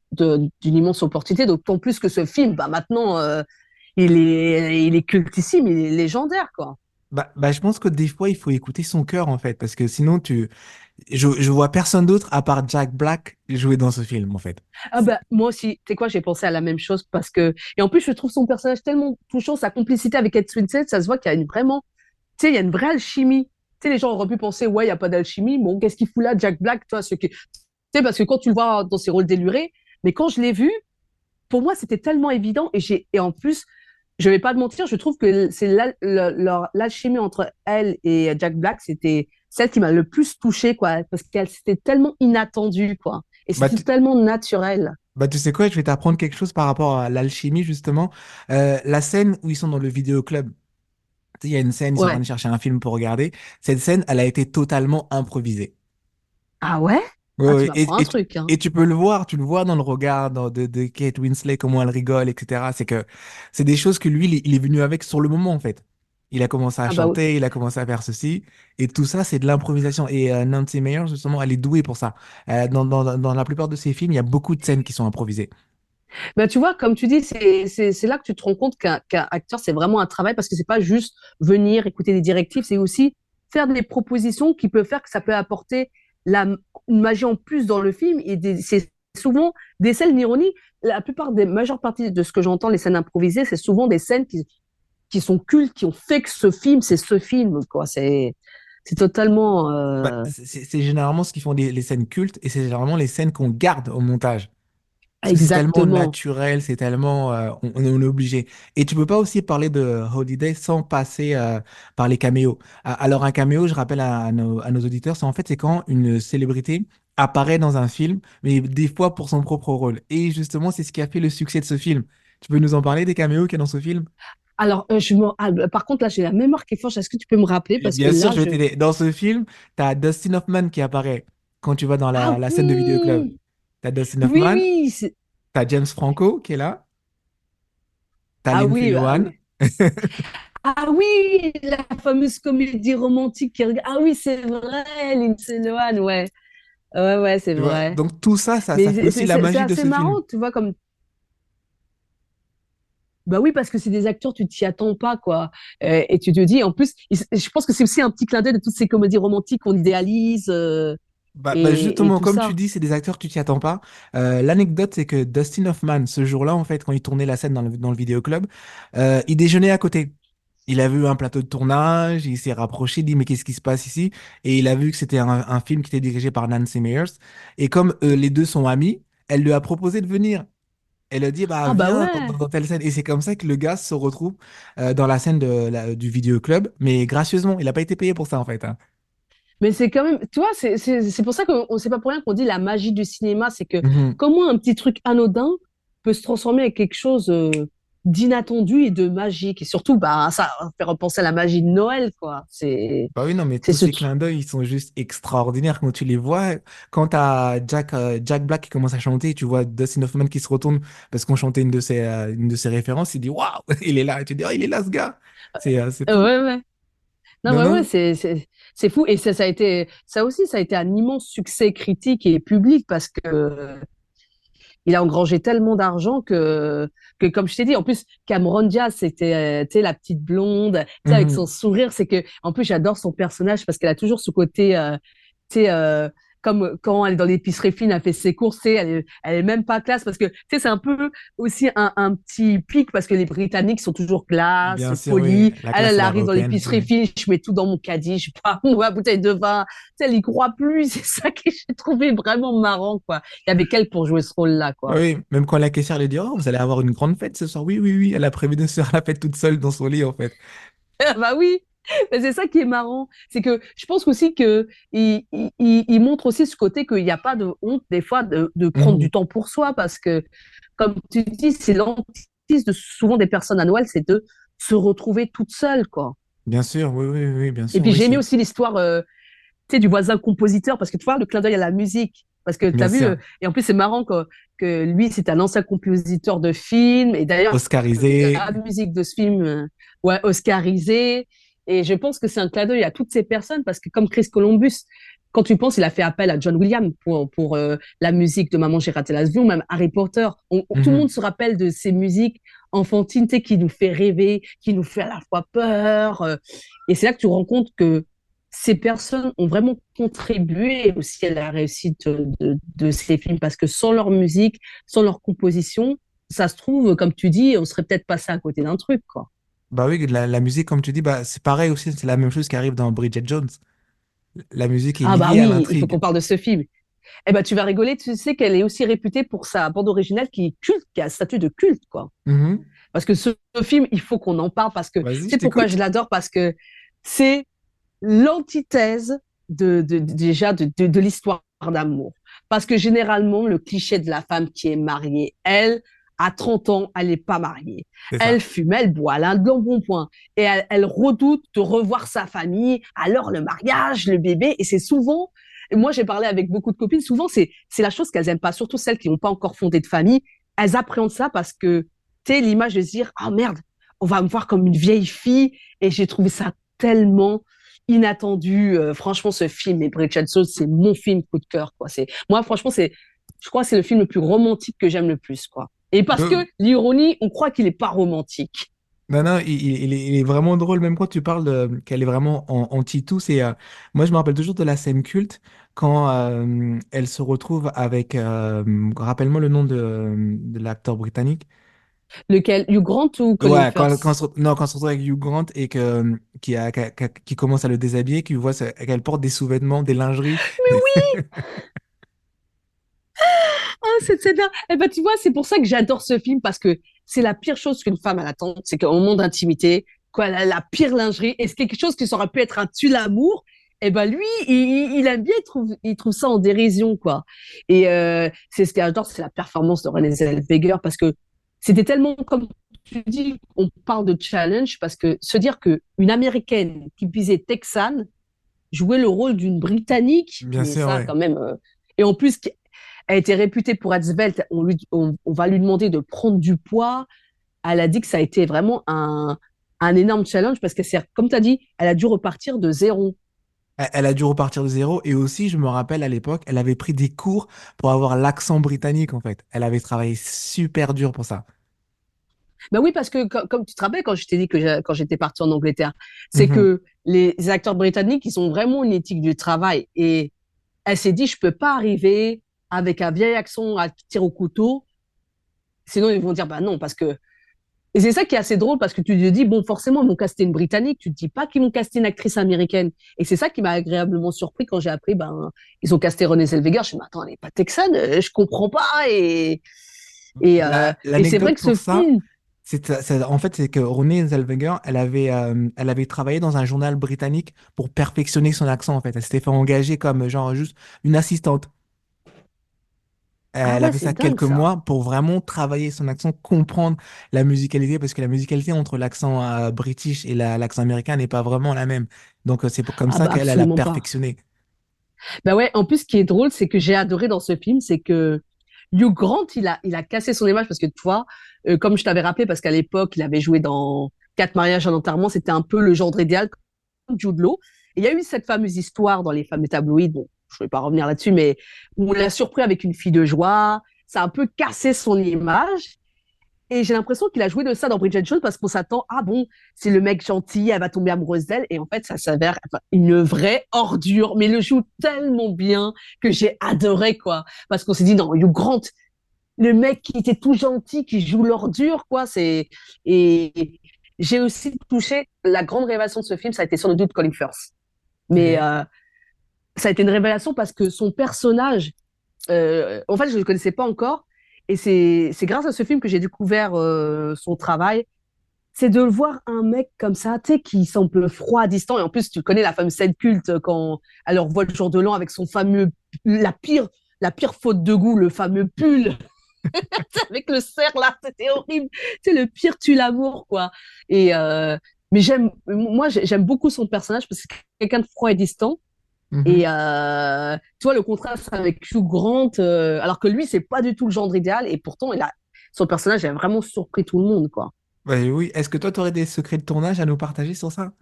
[SPEAKER 2] immense opportunité, d'autant plus que ce film, bah, maintenant, euh, il est, il est cultissime, il est légendaire, quoi.
[SPEAKER 1] Bah, bah, je pense que des fois, il faut écouter son cœur, en fait, parce que sinon, tu, je, je vois personne d'autre à part Jack Black jouer dans ce film, en fait.
[SPEAKER 2] Ah bah, moi aussi, tu sais quoi, j'ai pensé à la même chose parce que, et en plus, je trouve son personnage tellement touchant, sa complicité avec Kate Winslet, ça se voit qu'il y a une vraiment, tu sais, il y a une vraie alchimie. Tu sais, les gens auraient pu penser, ouais, il n'y a pas d'alchimie. Bon, qu'est-ce qu'il fout là, Jack Black, toi, ce qui, tu sais, parce que quand tu le vois dans ses rôles délurés, mais quand je l'ai vu, pour moi, c'était tellement évident et j'ai, et en plus, je vais pas te mentir, je trouve que c'est l'al- l'alchimie entre elle et Jack Black, c'était celle qui m'a le plus touchée, quoi, parce qu'elle, c'était tellement inattendu, quoi. Et
[SPEAKER 1] Bah,
[SPEAKER 2] c'était
[SPEAKER 1] tu,
[SPEAKER 2] tellement naturel.
[SPEAKER 1] bah, tu sais quoi, je vais t'apprendre quelque chose par rapport à l'alchimie, justement. Euh, la scène où ils sont dans le vidéoclub, il y a une scène, ils sont en train de chercher un film pour regarder. Cette scène, elle a été totalement improvisée.
[SPEAKER 2] Ah ouais?
[SPEAKER 1] Ouais,
[SPEAKER 2] Ah.
[SPEAKER 1] Et,
[SPEAKER 2] truc, hein.
[SPEAKER 1] et tu peux le voir, tu le vois dans le regard dans- de, de Kate Winslet, comment elle rigole, etc. C'est que c'est des choses que lui, il est, venu avec sur le moment, en fait. Il a commencé à
[SPEAKER 2] Ah bah oui.
[SPEAKER 1] chanter, il a commencé à faire ceci, et tout ça, c'est de l'improvisation. Et euh, Nancy Meyers, justement, elle est douée pour ça. Euh, dans, dans, dans la plupart de ses films, il y a beaucoup de scènes qui sont improvisées.
[SPEAKER 2] Bah, tu vois, comme tu dis, c'est, là que tu te rends compte qu'un, qu'un acteur, c'est vraiment un travail parce que c'est pas juste venir écouter des directives, c'est aussi faire des propositions qui peuvent faire que ça peut apporter la, une magie en plus dans le film. Et c'est souvent des scènes d'ironie. La plupart des majeures parties de ce que j'entends, les scènes improvisées, c'est souvent des scènes qui, qui sont cultes, qui ont fait que ce film, c'est ce film, quoi. C'est, c'est totalement,
[SPEAKER 1] Bah,
[SPEAKER 2] euh,
[SPEAKER 1] c'est- c'est généralement ce qui font les, les scènes cultes, et c'est généralement les scènes qu'on garde au montage. C'est tellement naturel, c'est tellement... euh, on, on est obligé. Et tu peux pas aussi parler de Holiday sans passer euh, par les caméos. Alors un caméo, je rappelle à, à nos, à nos auditeurs, c'est en fait c'est quand une célébrité apparaît dans un film, mais des fois pour son propre rôle. Et justement, c'est ce qui a fait le succès de ce film. Tu peux nous en parler des caméos qu'il y a dans ce film?
[SPEAKER 2] Alors, euh, je ah, bah, par contre, là, j'ai la mémoire qui est forte. Est-ce que tu peux me rappeler? Que
[SPEAKER 1] bien sûr,
[SPEAKER 2] là,
[SPEAKER 1] je vais
[SPEAKER 2] je,
[SPEAKER 1] t'aider. Dans ce film, tu as Dustin Hoffman qui apparaît quand tu vas dans la,
[SPEAKER 2] Ah
[SPEAKER 1] la scène de vidéoclub.
[SPEAKER 2] Oui,
[SPEAKER 1] Tu as Dustin
[SPEAKER 2] oui,
[SPEAKER 1] Hoffman,
[SPEAKER 2] oui, c'est-
[SPEAKER 1] tu as James Franco qui est là, tu as
[SPEAKER 2] ah
[SPEAKER 1] Lindsay
[SPEAKER 2] oui, bah
[SPEAKER 1] Lohan.
[SPEAKER 2] oui. Ah oui, la fameuse comédie romantique qui Ah oui, c'est vrai, Lindsay Lohan, ouais. Ouais, ouais, c'est vrai.
[SPEAKER 1] Donc tout ça, ça, ça fait
[SPEAKER 2] c'est
[SPEAKER 1] aussi
[SPEAKER 2] c'est-
[SPEAKER 1] la
[SPEAKER 2] c'est- c'est
[SPEAKER 1] magie de ce film.
[SPEAKER 2] marrant, tu vois, comme... Bah oui, parce que c'est des acteurs, tu t'y attends pas, quoi. Euh, et tu te dis, en plus, je pense que c'est aussi un petit clin d'œil de toutes ces comédies romantiques qu'on idéalise euh,
[SPEAKER 1] Bah, bah,
[SPEAKER 2] et,
[SPEAKER 1] justement, comme tu dis, c'est des acteurs, tu t'y attends pas. Euh, l'anecdote, c'est que Dustin Hoffman, ce jour-là, en fait, quand il tournait la scène dans le, dans le vidéoclub, euh, il déjeunait à côté. Il a vu un plateau de tournage, il s'est rapproché, il dit mais qu'est-ce qui se passe ici? Et il a vu que c'était un, un film qui était dirigé par Nancy Meyers. Et comme euh, les deux sont amis, elle lui a proposé de venir. Elle a dit bah
[SPEAKER 2] Ah bah
[SPEAKER 1] viens
[SPEAKER 2] ouais.
[SPEAKER 1] dans telle scène. Et c'est comme ça que le gars se retrouve euh, dans la scène de, la- du vidéoclub, mais gracieusement, il n'a pas été payé pour ça en fait. hein.
[SPEAKER 2] Mais c'est quand même, tu vois, c'est pour ça qu'on on sait pas pour rien qu'on dit la magie du cinéma, c'est que
[SPEAKER 1] Mhm.
[SPEAKER 2] comment un petit truc anodin peut se transformer en quelque chose euh, d'inattendu et de magique. Et surtout, bah, ça fait repenser à la magie de Noël, quoi. C'est
[SPEAKER 1] Bah oui, non, mais tous
[SPEAKER 2] ce
[SPEAKER 1] ces clins d'œil, ils sont juste extraordinaires quand tu les vois. Quand t'as Jack, euh, Jack Black qui commence à chanter, tu vois Dustin Hoffman qui se retourne parce qu'on chantait une de ses, euh, une de ses références, il dit Waouh, <laughs> il est là. Et tu dis Oh, il est là ce gars. C'est euh,
[SPEAKER 2] ouais, ouais. Non,
[SPEAKER 1] Non,
[SPEAKER 2] ouais, ouais,
[SPEAKER 1] non.
[SPEAKER 2] c'est c'est c'est fou. Et ça, ça a été, ça aussi, ça a été un immense succès critique et public parce que il a engrangé tellement d'argent que, que, comme je t'ai dit, en plus, Cameron Diaz, c'était, tu la petite blonde, avec son
[SPEAKER 1] Mhm.
[SPEAKER 2] sourire, c'est que, en plus, j'adore son personnage parce qu'elle a toujours ce côté, euh, tu sais, euh, comme quand elle est dans l'épicerie fine, elle fait ses courses, elle est, elle est même pas classe parce que, tu sais, c'est un peu aussi un, un petit pic parce que les Britanniques sont toujours classe,
[SPEAKER 1] oui,
[SPEAKER 2] polis. Elle, arrive dans l'épicerie fine, je mets tout dans mon caddie, je prends <laughs> ma bouteille de vin. Tu sais, elle y croit plus. <laughs> C'est ça que j'ai trouvé vraiment marrant, quoi. Il y avait qu'elle pour jouer ce rôle-là, quoi.
[SPEAKER 1] Oui, même quand la caissière lui dit Oh, vous allez avoir une grande fête ce soir. Oui, oui, oui. Elle a prévu de se faire la fête toute seule dans son lit, en fait. <laughs>
[SPEAKER 2] Bah oui, <laughs> mais c'est ça qui est marrant. C'est que je pense aussi que il, il, il- il montre aussi ce côté qu'il n'y a pas de honte des fois de, de prendre du temps pour soi parce que, comme tu dis, c'est l'antithèse de souvent des personnes à Noël, c'est de se retrouver toute seule, quoi.
[SPEAKER 1] Bien sûr, oui, oui, oui, bien
[SPEAKER 2] Et
[SPEAKER 1] sûr,
[SPEAKER 2] puis
[SPEAKER 1] oui,
[SPEAKER 2] j'ai aimé aussi l'histoire, euh, tu sais, du voisin compositeur parce que tu vois le clin d'œil à la musique. Parce que tu as vu, euh, et en plus c'est marrant que, que lui c'est un ancien compositeur de films, et d'ailleurs
[SPEAKER 1] Oscarisé.
[SPEAKER 2] la musique de ce film, euh, ouais, oscarisé. Et je pense que c'est un clin d'œil à toutes ces personnes parce que comme Chris Columbus, quand tu penses, il a fait appel à John Williams pour, pour euh, la musique de Maman, j'ai raté l'avion, même Harry Potter. On- tout le
[SPEAKER 1] Mhm.
[SPEAKER 2] monde se rappelle de ces musiques enfantines, qui nous fait rêver, qui nous fait à la fois peur. euh. et c'est là que tu rends compte que ces personnes ont vraiment contribué aussi à la réussite de, de ces films parce que sans leur musique, sans leur composition, ça se trouve, comme tu dis, on serait peut-être passé à côté d'un truc, quoi.
[SPEAKER 1] Bah oui, la, la musique, comme tu dis, bah, c'est pareil aussi, c'est la même chose qui arrive dans Bridget Jones. La musique est
[SPEAKER 2] Ah bah
[SPEAKER 1] liée à
[SPEAKER 2] oui, il faut qu'on parle de ce film. Eh ben, tu vas rigoler, tu sais qu'elle est aussi réputée pour sa bande originale qui est culte, qui a un statut de culte, quoi.
[SPEAKER 1] Mhm.
[SPEAKER 2] Parce que ce, ce film, il faut qu'on en parle parce que, sais pourquoi je l'adore? Parce que c'est l'antithèse de, de, de- déjà de, de, de l'histoire d'amour. Parce que généralement, le cliché de la femme qui est mariée, elle, à 30 ans, elle n'est pas mariée. Elle fume, elle boit, elle a un bon point. Et elle, elle redoute de revoir sa famille, alors le mariage, le bébé. Et c'est souvent, moi j'ai parlé avec beaucoup de copines, souvent c'est c'est la chose qu'elles aiment pas, surtout celles qui n'ont pas encore fondé de famille. Elles appréhendent ça parce que, tu sais, l'image de se dire, oh merde, on va me voir comme une vieille fille. Et j'ai trouvé ça tellement inattendu. Euh, franchement, ce film, et Bridget Jones, c'est mon film coup de cœur, quoi. C'est, moi, franchement, c'est, je crois que c'est le film le plus romantique que j'aime le plus, quoi. Et parce que
[SPEAKER 1] Euh,
[SPEAKER 2] l'ironie, on croit qu'il est pas romantique.
[SPEAKER 1] Non, non, il, il- est, il est vraiment drôle, même quand tu parles qu'elle est vraiment en, anti-tout. C'est, euh, moi, je me rappelle toujours de la scène culte quand euh, elle se retrouve avec, euh, rappelle-moi le nom de, de l'acteur britannique.
[SPEAKER 2] Lequel? Hugh Grant ou Colin
[SPEAKER 1] Ouais, quand, quand, se- non, quand on se retrouve avec Hugh Grant et que, qui, a, qui, a- qui commence à le déshabiller, qui voit qu'elle porte des sous-vêtements, des lingeries.
[SPEAKER 2] Mais oui! <laughs> Ah, cette scène-là. Eh ben, tu vois, c'est pour ça que j'adore ce film parce que c'est la pire chose qu'une femme elle attend, c'est qu'au moment d'intimité, quoi, la pire lingerie, et c'est quelque chose qui aurait pu être un tue-l'amour. Eh ben lui, il, il- aime bien, il trouve, il trouve ça en dérision, quoi. Et euh, c'est ce que j'adore, c'est la performance de Renée Zellweger parce que c'était tellement, comme tu dis, on parle de challenge parce que se dire que une Américaine qui visait texane jouait le rôle d'une Britannique,
[SPEAKER 1] Bien sûr,
[SPEAKER 2] ça,
[SPEAKER 1] ouais.
[SPEAKER 2] quand même. euh, et en plus, elle était réputée pour être svelte. On, lui, on, on va lui demander de prendre du poids. Elle a dit que ça a été vraiment un, un énorme challenge parce que comme tu as dit, elle a dû repartir de zéro.
[SPEAKER 1] Elle, a dû repartir de zéro. Et aussi, je me rappelle à l'époque, elle avait pris des cours pour avoir l'accent britannique, en fait. Elle avait travaillé super dur pour ça.
[SPEAKER 2] Ben oui, parce que co- comme tu te rappelles quand je t'ai dit que quand j'étais partie en Angleterre, c'est
[SPEAKER 1] Mhm.
[SPEAKER 2] que les acteurs britanniques, ils ont vraiment une éthique du travail. Et elle s'est dit, je peux pas arriver avec un vieil accent à tirer au couteau. Sinon, ils vont dire, bah non, parce que Et c'est ça qui est assez drôle parce que tu te dis, bon, forcément, ils vont caster une Britannique, tu te dis pas qu'ils vont caster une actrice américaine. Et c'est ça qui m'a agréablement surpris quand j'ai appris, ben, ils ont casté Renée Zellweger. Je me suis dit, attends, elle n'est pas texane, euh, je comprends pas. Et, et, euh, et c'est vrai que ce film.
[SPEAKER 1] en fait, c'est que Renée Zellweger, elle avait, euh, elle avait travaillé dans un journal britannique pour perfectionner son accent, en fait. Elle s'était fait engager comme, genre, juste une assistante.
[SPEAKER 2] Ah
[SPEAKER 1] Elle
[SPEAKER 2] ouais,
[SPEAKER 1] a fait ça
[SPEAKER 2] dingue
[SPEAKER 1] quelques
[SPEAKER 2] ça.
[SPEAKER 1] mois pour vraiment travailler son accent, comprendre la musicalité, parce que la musicalité entre l'accent euh, british et la- l'accent américain n'est pas vraiment la même. Donc, euh, c'est pour- comme
[SPEAKER 2] Ah
[SPEAKER 1] ça
[SPEAKER 2] bah
[SPEAKER 1] qu'elle, elle a
[SPEAKER 2] absolument pas.
[SPEAKER 1] perfectionné.
[SPEAKER 2] Bah ouais, en plus, ce qui est drôle, c'est que j'ai adoré dans ce film, c'est que Hugh Grant, il a, il a cassé son image parce que, tu vois, euh, comme je t'avais rappelé, parce qu'à l'époque, il avait joué dans Quatre mariages, un enterrement, c'était un peu le genre idéal comme Jude Law. Et il y a eu cette fameuse histoire dans les fameux tabloïds, bon, je ne vais pas revenir là-dessus, mais on l'a surpris avec une fille de joie. Ça a un peu cassé son image. Et j'ai l'impression qu'il a joué de ça dans Bridget Jones parce qu'on s'attend, ah bon, c'est le mec gentil, elle va tomber amoureuse d'elle. Et en fait, ça s'avère une vraie ordure. Mais il le joue tellement bien que j'ai adoré, quoi. Parce qu'on s'est dit, non, Hugh Grant, le mec qui était tout gentil, qui joue l'ordure, quoi. C'est et j'ai aussi touché la grande révélation de ce film, ça a été sur le doute Colin Firth. Mais euh, ça a été une révélation parce que son personnage, euh, en fait, je ne le connaissais pas encore, et c'est grâce à ce film que j'ai découvert euh, son travail. C'est de le voir un mec comme ça, tu sais, qui semble froid, distant, et en plus, tu connais la fameuse scène culte quand elle revoit le jour de l'an avec son fameux, la pire, la pire faute de goût, le fameux pull <laughs> avec le cerf là, c'était horrible. C'est le pire tue l'amour quoi. Et euh, mais j'aime, moi j'ai- j'aime beaucoup son personnage parce que c'est quelqu'un de froid et distant.
[SPEAKER 1] Mhm.
[SPEAKER 2] Et euh, tu vois le contraste avec Hugh Grant, euh, alors que lui c'est pas du tout le genre idéal et pourtant il a son personnage a vraiment surpris tout le monde quoi.
[SPEAKER 1] Ouais, oui. Est-ce que toi, tu aurais des secrets de tournage à nous partager sur ça?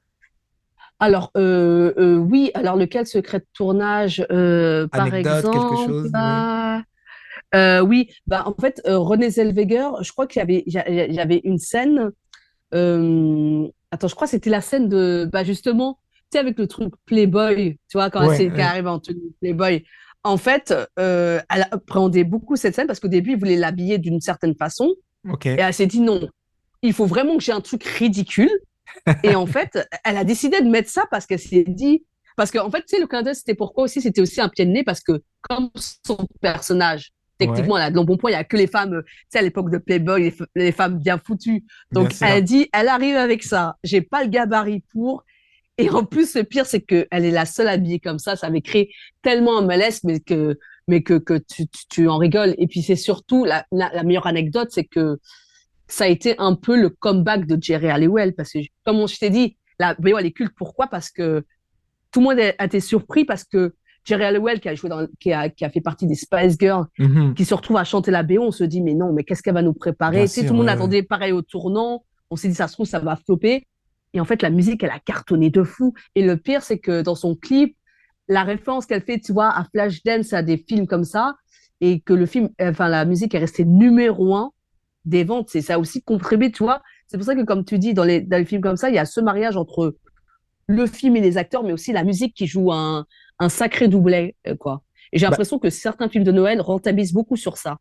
[SPEAKER 2] Alors euh, euh, oui, alors lequel secret de tournage euh, par
[SPEAKER 1] Anecdote, quelque
[SPEAKER 2] exemple?
[SPEAKER 1] chose? Oui.
[SPEAKER 2] bah, oui, en fait Renée Zellweger, je crois qu'il y avait il y avait une scène attends, je crois que c'était la scène de, bah justement, sais, avec le truc Playboy, tu vois, quand elle,
[SPEAKER 1] Ouais,
[SPEAKER 2] qu'elle
[SPEAKER 1] ouais.
[SPEAKER 2] arrive en tenue Playboy. En fait, euh, elle appréhendait beaucoup cette scène parce qu'au début, il voulait l'habiller d'une certaine façon et elle s'est dit non, il faut vraiment que j'ai un truc ridicule. Et en <laughs> fait, elle a décidé de mettre ça parce qu'elle s'est dit, parce qu'en fait, tu sais, le d'œil, c'était pourquoi aussi, c'était aussi un pied de nez parce que comme son personnage,
[SPEAKER 1] Ouais,
[SPEAKER 2] techniquement, elle a de l'embonpoint, il y a que les femmes, tu sais, à l'époque de Playboy, les, femmes bien foutues.
[SPEAKER 1] bien
[SPEAKER 2] Donc, elle dit, elle arrive avec ça. J'ai pas le gabarit pour. Et en plus, le pire, c'est que elle est la seule habillée comme ça. Ça avait créé tellement un malaise, mais que, mais que, que tu, tu, tu en rigoles. Et puis, c'est surtout la, la, la meilleure anecdote, c'est que ça a été un peu le comeback de Jerry Halliwell. Parce que, comme je t'ai dit, la BO, elle est culte. Pourquoi? Parce que tout le monde a été surpris parce que Jerry Halliwell, qui a joué dans, qui a, qui a fait partie des Spice Girls,
[SPEAKER 1] Mhm.
[SPEAKER 2] qui se retrouve à chanter la BO, on se dit, mais non, mais qu'est-ce qu'elle va nous
[SPEAKER 1] Bien
[SPEAKER 2] préparer? Tu sais, tout le monde
[SPEAKER 1] ouais, ouais.
[SPEAKER 2] attendait pareil au tournant. On s'est dit, ça se trouve, ça va flopper. Et en fait, la musique, elle a cartonné de fou. Et le pire, c'est que dans son clip, la référence qu'elle fait, tu vois, à Flashdance, à des films comme ça, et que le film, enfin, la musique est restée numéro un des ventes, c'est ça aussi contribué, tu vois. C'est pour ça que, comme tu dis, dans les, dans les films comme ça, il y a ce mariage entre le film et les acteurs, mais aussi la musique qui joue un, un sacré doublet, euh, quoi. Et j'ai
[SPEAKER 1] Bah,
[SPEAKER 2] l'impression que certains films de Noël rentabilisent beaucoup sur ça.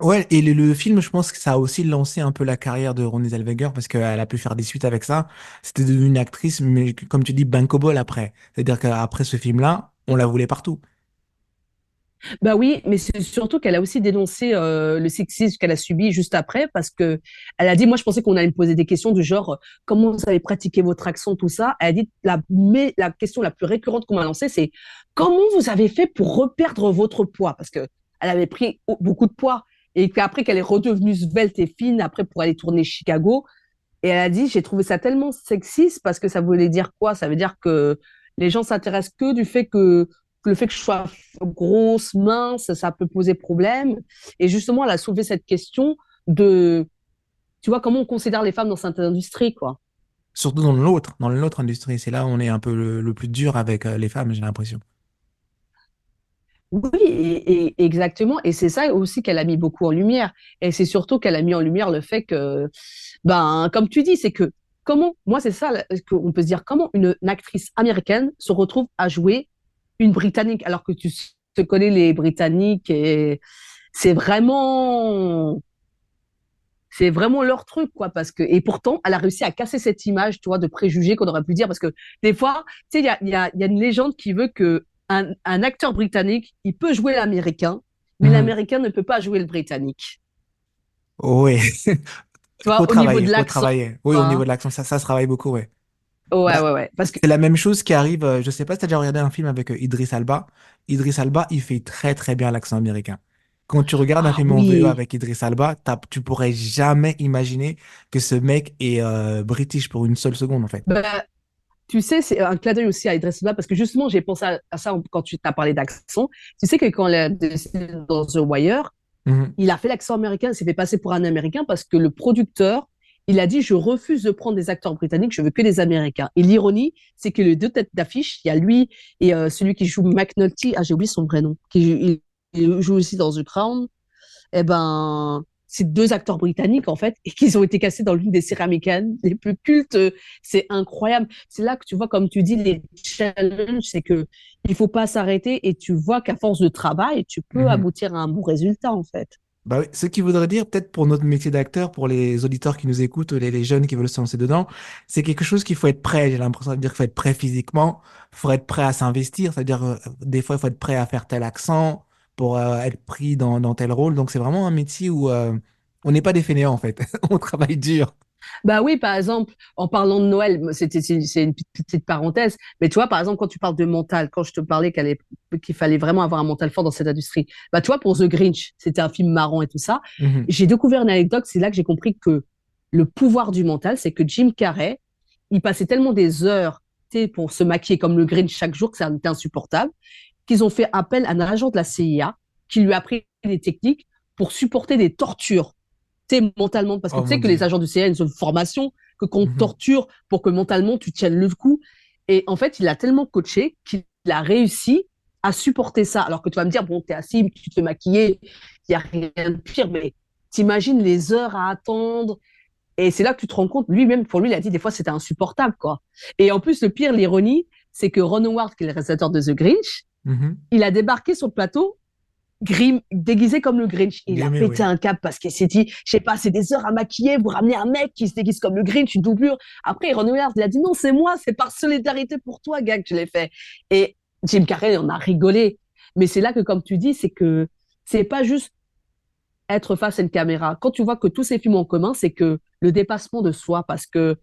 [SPEAKER 1] Ouais, et le, film, je pense que ça a aussi lancé un peu la carrière de Renée Zellweger parce qu'elle a pu faire des suites avec ça. C'était devenu une actrice, mais comme tu dis, bankable après. C'est-à-dire qu'après ce film-là, on la voulait partout.
[SPEAKER 2] Bah oui, mais c'est surtout qu'elle a aussi dénoncé euh, le sexisme qu'elle a subi juste après, parce que elle a dit, moi je pensais qu'on allait me poser des questions du genre, comment vous avez pratiqué votre accent, tout ça? Elle a dit, la, la question la plus récurrente qu'on m'a lancée, c'est comment vous avez fait pour reperdre votre poids? Parce que elle avait pris au- beaucoup de poids et qu'après qu'elle est redevenue svelte et fine, après pour aller tourner Chicago, et elle a dit, j'ai trouvé ça tellement sexiste parce que ça voulait dire quoi? Ça veut dire que les gens s'intéressent que du fait que, le fait que je sois grosse, mince, ça peut poser problème. Et justement, elle a soulevé cette question de, tu vois, comment on considère les femmes dans cette industrie, quoi?
[SPEAKER 1] Surtout dans l'autre, dans l'autre industrie. C'est là où on est un peu le, le plus dur avec euh, les femmes, j'ai l'impression.
[SPEAKER 2] Oui, et, exactement. Et c'est ça aussi qu'elle a mis beaucoup en lumière. Et c'est surtout qu'elle a mis en lumière le fait que, ben, comme tu dis, c'est que comment, moi, c'est ça qu'on peut se dire, comment une, actrice américaine se retrouve à jouer une Britannique alors que tu te connais les Britanniques et c'est vraiment, c'est vraiment leur truc, quoi. Parce que, et pourtant, elle a réussi à casser cette image, tu vois, de préjugés qu'on aurait pu dire. Parce que des fois, tu sais, il y a une légende qui veut que un, un acteur britannique, il peut jouer l'américain, mais
[SPEAKER 1] Mhm.
[SPEAKER 2] l'américain ne peut pas jouer le britannique.
[SPEAKER 1] Oui,
[SPEAKER 2] Tu vois,
[SPEAKER 1] faut
[SPEAKER 2] au niveau
[SPEAKER 1] travailler,
[SPEAKER 2] de
[SPEAKER 1] faut
[SPEAKER 2] l'accent.
[SPEAKER 1] travailler. Oui, au niveau
[SPEAKER 2] hein.
[SPEAKER 1] de l'accent, ça, ça se travaille beaucoup, ouais.
[SPEAKER 2] Ouais,
[SPEAKER 1] Bah,
[SPEAKER 2] ouais, ouais. Parce que,
[SPEAKER 1] c'est la même chose qui arrive, euh, je sais pas si tu as déjà regardé un film avec euh, Idris Alba. Idris Alba, il fait très très bien l'accent américain. Quand tu regardes un
[SPEAKER 2] ah
[SPEAKER 1] film en VO
[SPEAKER 2] oui,
[SPEAKER 1] avec Idris Alba, tu pourrais jamais imaginer que ce mec est euh, british pour une seule seconde, en fait.
[SPEAKER 2] bah, tu sais, c'est un clin d'œil aussi à Idris Elba, parce que justement, j'ai pensé à, à ça quand tu t'as parlé d'accent. Tu sais que quand il a décidé dans The Wire,
[SPEAKER 1] Mhm,
[SPEAKER 2] il a fait l'accent américain, il s'est fait passer pour un Américain parce que le producteur, il a dit, je refuse de prendre des acteurs britanniques, je veux que des Américains. Et l'ironie, c'est que les deux têtes d'affiche, il y a lui et euh, celui qui joue McNulty, ah, j'ai oublié son vrai nom, qui joue, il, il joue aussi dans The Crown. Eh ben, c'est deux acteurs britanniques, en fait, et qu'ils ont été cassés dans l'une des séries américaines les plus cultes. C'est incroyable. C'est là que tu vois, comme tu dis, les challenges, c'est que il faut pas s'arrêter et tu vois qu'à force de travail, tu peux
[SPEAKER 1] mhm.
[SPEAKER 2] aboutir à un bon résultat, en fait.
[SPEAKER 1] Bah oui, ce qui voudrait dire, peut-être pour notre métier d'acteur, pour les auditeurs qui nous écoutent, les, les jeunes qui veulent se lancer dedans, c'est quelque chose qu'il faut être prêt. J'ai l'impression de dire qu'il faut être prêt physiquement, il faut être prêt à s'investir, c'est-à-dire euh, des fois il faut être prêt à faire tel accent pour euh, être pris dans, dans tel rôle. Donc c'est vraiment un métier où euh, on n'est pas des fainéants en fait, <laughs> on travaille dur.
[SPEAKER 2] Bah oui, par exemple, en parlant de Noël, c'était c'est une petite parenthèse, mais tu vois, par exemple, quand tu parles de mental, quand je te parlais qu'il fallait vraiment avoir un mental fort dans cette industrie, bah tu vois, pour The Grinch, c'était un film marrant et tout ça.
[SPEAKER 1] Mhm,
[SPEAKER 2] J'ai découvert une anecdote, c'est là que j'ai compris que le pouvoir du mental, c'est que Jim Carrey, il passait tellement des heures, pour se maquiller comme le Grinch chaque jour que ça était insupportable, qu'ils ont fait appel à un agent de la CIA qui lui a appris des techniques pour supporter des tortures tu sais, mentalement, parce que
[SPEAKER 1] Oh
[SPEAKER 2] tu sais que les agents du CIA, ils ont une formation, que qu'on
[SPEAKER 1] Mhm,
[SPEAKER 2] torture pour que mentalement tu tiennes le coup. Et en fait, il a tellement coaché qu'il a réussi à supporter ça. Alors que tu vas me dire, bon, t'es assis, tu te fais maquiller, il n'y a rien de pire, mais t'imagines les heures à attendre. Et c'est là que tu te rends compte, lui-même, pour lui, il a dit des fois c'était insupportable, quoi. Et en plus, le pire, l'ironie, c'est que Ron Howard, qui est le réalisateur de The Grinch,
[SPEAKER 1] mhm.
[SPEAKER 2] il a débarqué sur le plateau grim, déguisé comme le Grinch. Il a pété
[SPEAKER 1] oui.
[SPEAKER 2] un câble parce qu'il s'est dit, je sais pas, c'est des heures à maquiller, vous ramenez un mec qui se déguise comme le Grinch, une doublure. Après, Ron Howard, il a dit, non, c'est moi, c'est par solidarité pour toi, gars, que je l'ai fait. Et Jim Carrey, on a rigolé. Mais c'est là que, comme tu dis, c'est que c'est pas juste être face à une caméra. Quand tu vois que tous ces films ont en commun, c'est que le dépassement de soi, parce que,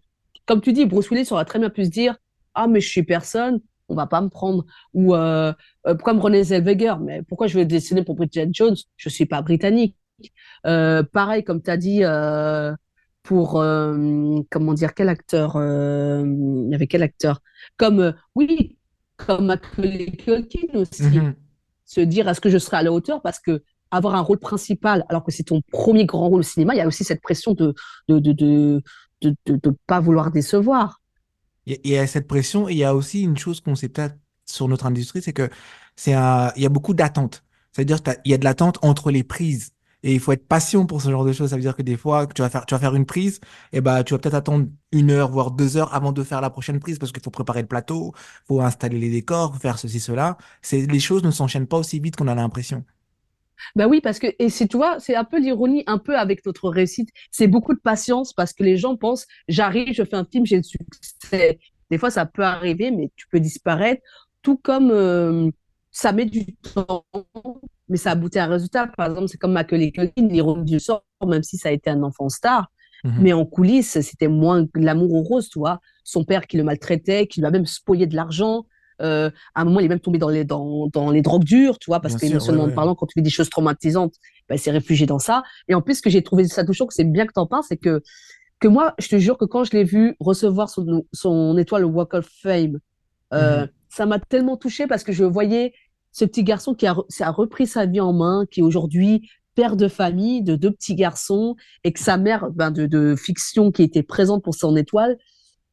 [SPEAKER 2] comme tu dis, Bruce Willis aurait très bien pu se dire, ah, mais je suis personne, on va pas me prendre. Ou euh, euh, comme René Zellweger, mais pourquoi je vais dessiner pour Bridget Jones? Je suis pas britannique. Euh, pareil, comme tu as dit, euh, pour, euh, comment dire, quel acteur euh, Il y avait quel acteur? Comme, euh, oui, comme Macaulay Culkin aussi.
[SPEAKER 1] Mhm.
[SPEAKER 2] Se dire, est-ce que je serai à la hauteur? Parce que avoir un rôle principal, alors que c'est ton premier grand rôle au cinéma, il y a aussi cette pression de de de de de, de, de pas vouloir décevoir.
[SPEAKER 1] Il y a il cette pression il y a aussi une chose qu'on sait peut-être sur notre industrie, c'est que c'est il y a beaucoup d'attentes. C'est-à-dire qu'il y a de l'attente entre les prises. Et il faut être patient pour ce genre de choses. Ça veut dire que des fois, tu vas faire, tu vas faire une prise, et ben, tu vas peut-être attendre une heure, voire deux heures avant de faire la prochaine prise parce qu'il faut préparer le plateau, faut installer les décors, faire ceci, cela. C'est, les choses ne s'enchaînent pas aussi vite qu'on a l'impression.
[SPEAKER 2] Ben oui, parce que, et c'est, tu vois, c'est un peu l'ironie, un peu avec notre réussite. C'est beaucoup de patience parce que les gens pensent, j'arrive, je fais un film, j'ai le succès. Des fois, ça peut arriver, mais tu peux disparaître. Tout comme euh, ça met du temps, mais ça aboutit à un résultat. Par exemple, c'est comme Macaulay Culkin, l'ironie du sort, même si ça a été un enfant star.
[SPEAKER 1] Mhm.
[SPEAKER 2] Mais en coulisses, c'était moins l'amour aux roses, tu vois. Son père qui le maltraitait, qui lui a même spolié de l'argent. Euh, à un moment, il est même tombé dans les, dans, dans les drogues dures, tu vois, parce
[SPEAKER 1] Bien sûr, ouais,
[SPEAKER 2] qu'émotionnellement
[SPEAKER 1] ouais.
[SPEAKER 2] parlant, quand tu fais des choses traumatisantes, ben, il s'est réfugié dans ça. Et en plus, ce que j'ai trouvé ça touchant, que c'est bien que t'en parles, c'est que, que moi, je te jure que quand je l'ai vu recevoir son, son étoile Walk of Fame, euh,
[SPEAKER 1] Mhm.
[SPEAKER 2] ça m'a tellement touché parce que je voyais ce petit garçon qui a, a repris sa vie en main, qui est aujourd'hui père de famille de deux petits garçons, et que sa mère ben, de, de fiction qui était présente pour son étoile,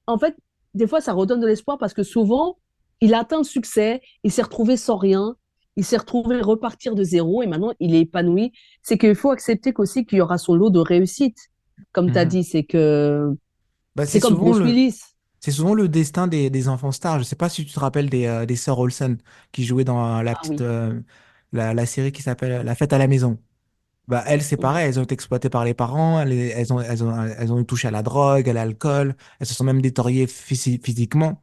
[SPEAKER 2] en fait, des fois, ça redonne de l'espoir parce que souvent, il a atteint le succès, il s'est retrouvé sans rien, il s'est retrouvé repartir de zéro et maintenant il est épanoui. C'est qu'il faut accepter qu'aussi qu'il y aura son lot de réussite. Comme tu as
[SPEAKER 1] Mhm.
[SPEAKER 2] dit, c'est que
[SPEAKER 1] Bah,
[SPEAKER 2] c'est comme Bruce
[SPEAKER 1] le,
[SPEAKER 2] Willis.
[SPEAKER 1] c'est souvent le destin des, des enfants stars. Je sais pas si tu te rappelles des, euh, des sœurs Olsen qui jouaient dans la
[SPEAKER 2] Ah
[SPEAKER 1] petite,
[SPEAKER 2] oui.
[SPEAKER 1] euh, la, la série qui s'appelle La fête à la maison. Bah, elles, c'est pareil, elles ont été exploitées par les parents, elles, elles ont, elles ont, elles ont eu touché à la drogue, à l'alcool, elles se sont même détériorées physi- physiquement.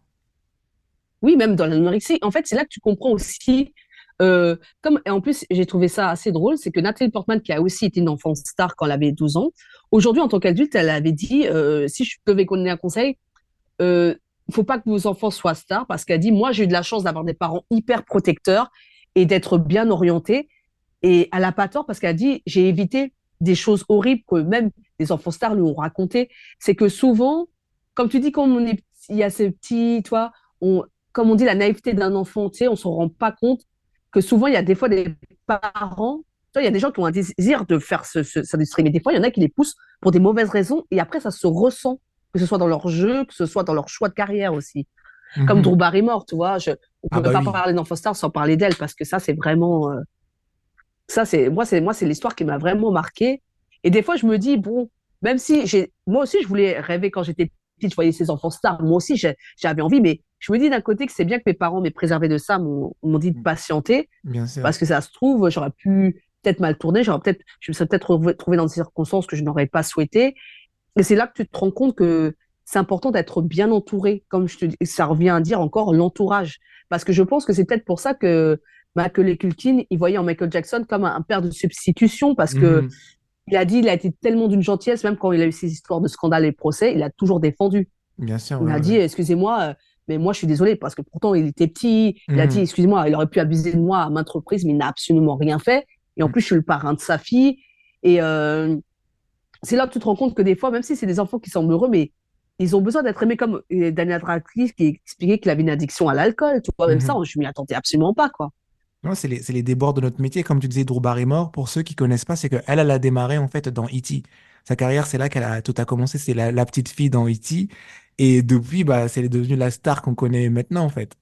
[SPEAKER 2] Oui, même dans l'anorexie. En fait, c'est là que tu comprends aussi. euh, comme, et en plus, j'ai trouvé ça assez drôle, c'est que Nathalie Portman, qui a aussi été une enfant star quand elle avait 12 ans, aujourd'hui, en tant qu'adulte, elle avait dit euh, si je devais donner un conseil, euh, il faut pas que vos enfants soient stars, parce qu'elle dit moi, j'ai eu de la chance d'avoir des parents hyper protecteurs et d'être bien orientés. Et elle n'a pas tort, parce qu'elle dit j'ai évité des choses horribles que même les enfants stars lui ont racontées. C'est que souvent, comme tu dis, quand on est, il y a ces petits, toi, on, comme on dit, la naïveté d'un enfant, tu sais, on s'en rend pas compte que souvent, il y a des fois des parents, tu il y a des gens qui ont un désir de faire ce, ce, cette industrie, mais des fois, il y en a qui les poussent pour des mauvaises raisons, et après, ça se ressent, que ce soit dans leur jeu, que ce soit dans leur choix de carrière aussi. Comme
[SPEAKER 1] Mhm.
[SPEAKER 2] Drew Barrymore, tu vois, je, on
[SPEAKER 1] Ah
[SPEAKER 2] ne peut
[SPEAKER 1] bah
[SPEAKER 2] pas
[SPEAKER 1] oui,
[SPEAKER 2] parler d'Enfant Star sans parler d'elle, parce que ça, c'est vraiment, euh, ça, c'est, moi, c'est, moi, c'est l'histoire qui m'a vraiment marqué. Et des fois, je me dis, bon, même si j'ai, moi aussi, je voulais rêver quand j'étais petite, je voyais ces enfants stars. Moi aussi, j'avais envie, mais je me dis d'un côté que c'est bien que mes parents m'aient préservé de ça, m'ont dit de patienter,
[SPEAKER 1] bien sûr.
[SPEAKER 2] parce que ça se trouve, j'aurais pu peut-être mal tourner, j'aurais peut-être, je me serais peut-être retrouvé dans des circonstances que je n'aurais pas souhaité. Et c'est là que tu te rends compte que c'est important d'être bien entouré, comme je te dis, ça revient à dire encore l'entourage. Parce que je pense que c'est peut-être pour ça que Macaulay Culkin, il voyait en Michael Jackson comme un, un père de substitution, parce que
[SPEAKER 1] Mhm.
[SPEAKER 2] il a dit, il a été tellement d'une gentillesse, même quand il a eu ces histoires de scandales et procès, il a toujours défendu.
[SPEAKER 1] Bien sûr,
[SPEAKER 2] Il
[SPEAKER 1] ouais,
[SPEAKER 2] a
[SPEAKER 1] ouais.
[SPEAKER 2] dit, excusez-moi, euh, mais moi je suis désolé, parce que pourtant il était petit, il a dit,
[SPEAKER 1] Mhm.
[SPEAKER 2] excusez-moi, il aurait pu abuser de moi à maintes reprises, mais il n'a absolument rien fait. Et en plus, je suis le parrain de sa fille. Et euh, c'est là que tu te rends compte que des fois, même si c'est des enfants qui semblent heureux, mais ils ont besoin d'être aimés comme euh, Daniel Radcliffe qui expliquait qu'il avait une addiction à l'alcool. Tu vois, même ça,
[SPEAKER 1] Mhm.
[SPEAKER 2] je m'y attendais absolument pas, quoi.
[SPEAKER 1] Non, c'est les, c'est les débords de notre métier. Comme tu disais, Drew Barrymore, pour ceux qui connaissent pas, c'est qu'elle, elle a démarré en fait dans E.T. Sa carrière, c'est là qu'elle a tout a commencé. C'est la, la petite fille dans E.T. Et depuis, bah, c'est devenue la star qu'on connaît maintenant, en fait.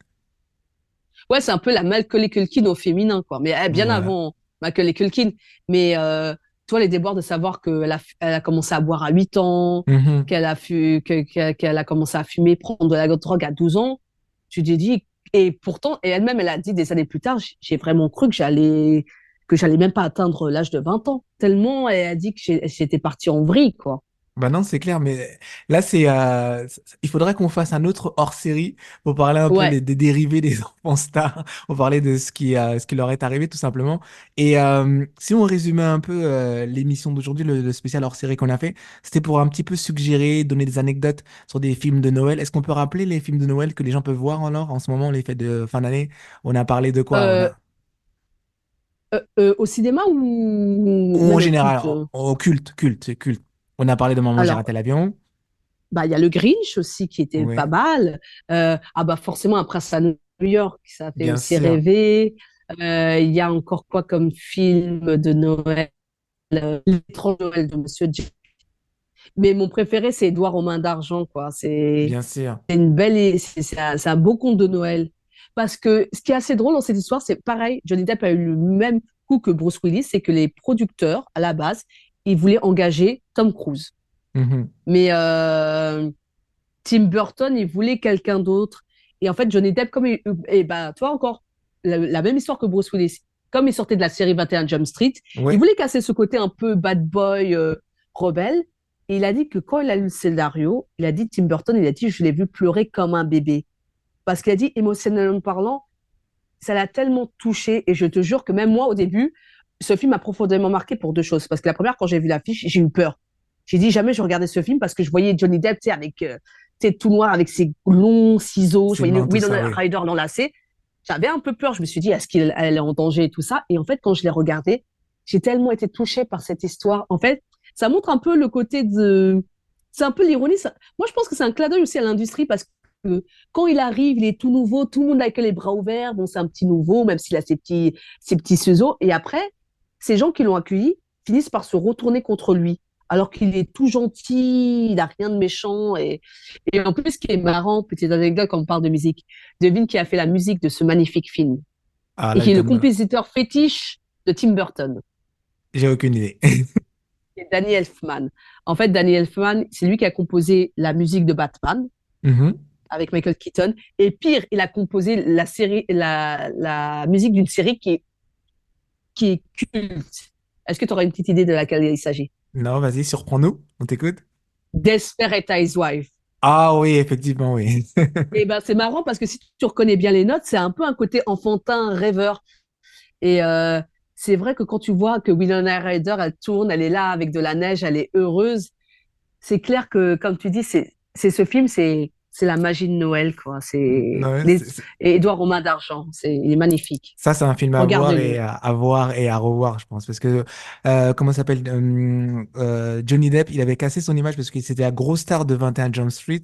[SPEAKER 2] Ouais, c'est un peu la Macaulay Culkin au féminin, quoi. Mais eh, bien
[SPEAKER 1] Voilà.
[SPEAKER 2] avant Macaulay Culkin. Mais euh, toi, les déboires de savoir qu'elle a, elle a commencé à boire à 8 ans,
[SPEAKER 1] Mhm.
[SPEAKER 2] qu'elle a, que- qu'elle a commencé à fumer, prendre de la drogue à 12 ans, tu t'es dit, et pourtant, et elle-même, elle a dit des années plus tard, j'ai vraiment cru que j'allais, que j'allais même pas atteindre l'âge de 20 ans. Tellement elle a dit que j'étais partie en vrille, quoi.
[SPEAKER 1] Bah non, c'est clair, mais là, c'est, euh, il faudrait qu'on fasse un autre hors-série pour parler un peu
[SPEAKER 2] Ouais.
[SPEAKER 1] des, des dérivés des <laughs> enfants stars, pour parler de ce qui, euh, ce qui leur est arrivé, tout simplement. Et euh, si on résumait un peu euh, l'émission d'aujourd'hui, le, le spécial hors-série qu'on a fait, c'était pour un petit peu suggérer, donner des anecdotes sur des films de Noël. Est-ce qu'on peut rappeler les films de Noël que les gens peuvent voir alors en ce moment, les fêtes de fin d'année? On a parlé de quoi? On
[SPEAKER 2] Euh,
[SPEAKER 1] a,
[SPEAKER 2] euh, euh, au cinéma ou
[SPEAKER 1] ou en
[SPEAKER 2] même au
[SPEAKER 1] général,
[SPEAKER 2] culte?
[SPEAKER 1] au, au culte, culte, culte. On a parlé de Maman, j'ai raté l'avion.
[SPEAKER 2] bah, il y a le Grinch aussi qui était pas mal. Euh, ah bah forcément prince à New York, ça fait
[SPEAKER 1] bien
[SPEAKER 2] aussi
[SPEAKER 1] sûr.
[SPEAKER 2] rêver. Euh, Il y a encore quoi comme film de Noël? Euh, L'étrange Noël de Monsieur Jack. Mais mon préféré, c'est Édouard aux mains d'argent, quoi. C'est
[SPEAKER 1] Bien sûr.
[SPEAKER 2] c'est une belle, c'est un, c'est un beau conte de Noël. Parce que ce qui est assez drôle dans cette histoire, c'est pareil, Johnny Depp a eu le même coup que Bruce Willis, c'est que les producteurs, à la base, ils voulaient engager Tom Cruise.
[SPEAKER 1] Mhm.
[SPEAKER 2] Mais euh, Tim Burton, il voulait quelqu'un d'autre. Et en fait, Johnny Depp, comme il, et ben, toi encore, la, la même histoire que Bruce Willis, comme il sortait de la série 21 Jump Street, il voulait casser ce côté un peu bad boy, euh, rebelle. Et il a dit que quand il a lu le scénario, il a dit, Tim Burton, il a dit, je l'ai vu pleurer comme un bébé. Parce qu'il a dit, émotionnellement parlant, ça l'a tellement touché. Et je te jure que même moi, au début, ce film m'a profondément marqué pour deux choses. Parce que la première, quand j'ai vu l'affiche, j'ai eu peur. J'ai dit, jamais je regardais ce film parce que je voyais Johnny Depp, tu sais, avec, euh, tout noir, avec ses longs ciseaux. Je voyais
[SPEAKER 1] ça,
[SPEAKER 2] Winona
[SPEAKER 1] oui.
[SPEAKER 2] Ryder l'enlacer. J'avais un peu peur. Je me suis dit, est-ce qu'elle elle est en danger et tout ça? Et en fait, quand je l'ai regardé, j'ai tellement été touchée par cette histoire. En fait, ça montre un peu le côté de, c'est un peu l'ironie. ça- Moi, je pense que c'est un clin d'œil aussi à l'industrie parce que quand il arrive, il est tout nouveau, tout le monde a que les bras ouverts. Bon, c'est un petit nouveau, même s'il a ses petits, ses petits ciseaux. Et après, ces gens qui l'ont accueilli finissent par se retourner contre lui. Alors qu'il est tout gentil, il n'a rien de méchant. Et, et en plus, ce qui est marrant, petite anecdote quand on parle de musique, devine qui a fait la musique de ce magnifique film
[SPEAKER 1] Ah
[SPEAKER 2] et qui est le compositeur fétiche de Tim Burton.
[SPEAKER 1] J'ai aucune idée. <laughs>
[SPEAKER 2] C'est Danny Elfman. En fait, Danny Elfman, c'est lui qui a composé la musique de Batman
[SPEAKER 1] Mhm.
[SPEAKER 2] avec Michael Keaton. Et pire, il a composé la série, la, la musique d'une série qui est, qui est culte. Est-ce que tu auras une petite idée de laquelle il s'agit?
[SPEAKER 1] Non, vas-y, surprends-nous, on t'écoute.
[SPEAKER 2] Desperate Housewives.
[SPEAKER 1] Ah oui, effectivement, oui. <laughs>
[SPEAKER 2] Et ben c'est marrant parce que si tu reconnais bien les notes, c'est un peu un côté enfantin, rêveur. Et euh, c'est vrai que quand tu vois que Winona Ryder, elle tourne, elle est là avec de la neige, elle est heureuse, c'est clair que, comme tu dis, c'est ce film, c'est c'est la magie de Noël, quoi. C'est et Édouard Romain d'argent, c'est il est magnifique.
[SPEAKER 1] Ça, c'est un film à voir et à, voir et à revoir, je pense, parce que euh, comment s'appelle euh, euh, Johnny Depp, il avait cassé son image parce qu'il c'était la grosse star de 21 Jump Street.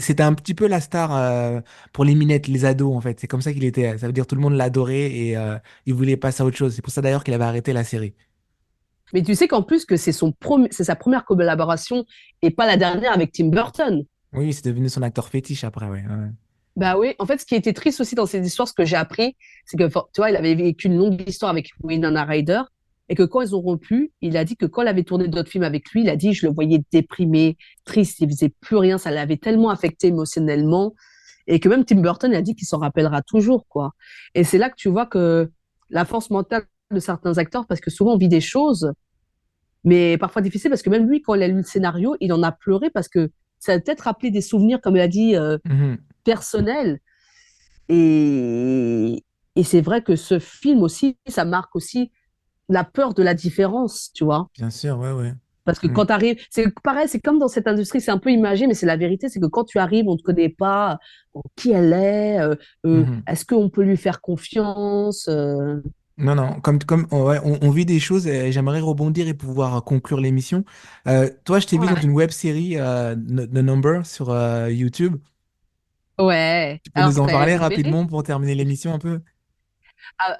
[SPEAKER 1] C'était un petit peu la star euh, pour les minettes, les ados, en fait. C'est comme ça qu'il était. Ça veut dire tout le monde l'adorait et il voulait passer à autre chose. C'est pour ça d'ailleurs qu'il avait arrêté la série.
[SPEAKER 2] Mais tu sais qu'en plus que c'est son c'est sa première collaboration et pas la dernière avec Tim Burton.
[SPEAKER 1] Oui, c'est devenu son acteur fétiche après, ouais.
[SPEAKER 2] Bah oui, en fait, ce qui était triste aussi dans cette histoire, ce que j'ai appris, c'est que, tu vois, il avait vécu une longue histoire avec Winona Ryder, et que quand ils ont rompu, il a dit que quand il avait tourné d'autres films avec lui, il a dit, je le voyais déprimé, triste, il faisait plus rien, ça l'avait tellement affecté émotionnellement, et que même Tim Burton a dit qu'il s'en rappellera toujours, quoi. Et c'est là que tu vois que la force mentale de certains acteurs, parce que souvent on vit des choses, mais parfois difficiles, parce que même lui, quand il a lu le scénario, il en a pleuré parce que ça a peut-être rappelé des souvenirs, comme il a dit, euh, mhm. personnels. Et, et c'est vrai que ce film aussi, ça marque aussi la peur de la différence, tu vois.
[SPEAKER 1] Bien sûr, ouais, ouais.
[SPEAKER 2] Parce que mhm. quand tu arrives, c'est pareil, c'est comme dans cette industrie, c'est un peu imagé, mais c'est la vérité, c'est que quand tu arrives, on ne te connaît pas, qui elle est, euh, euh, mhm. est-ce qu'on peut lui faire confiance
[SPEAKER 1] non, non, comme, comme ouais, on, vit des choses et j'aimerais rebondir et pouvoir conclure l'émission. Euh, toi, je t'ai vu dans une web série, euh, The Number, sur euh, YouTube.
[SPEAKER 2] Ouais.
[SPEAKER 1] Tu peux nous en parler rapidement pour terminer l'émission un peu?
[SPEAKER 2] Ah,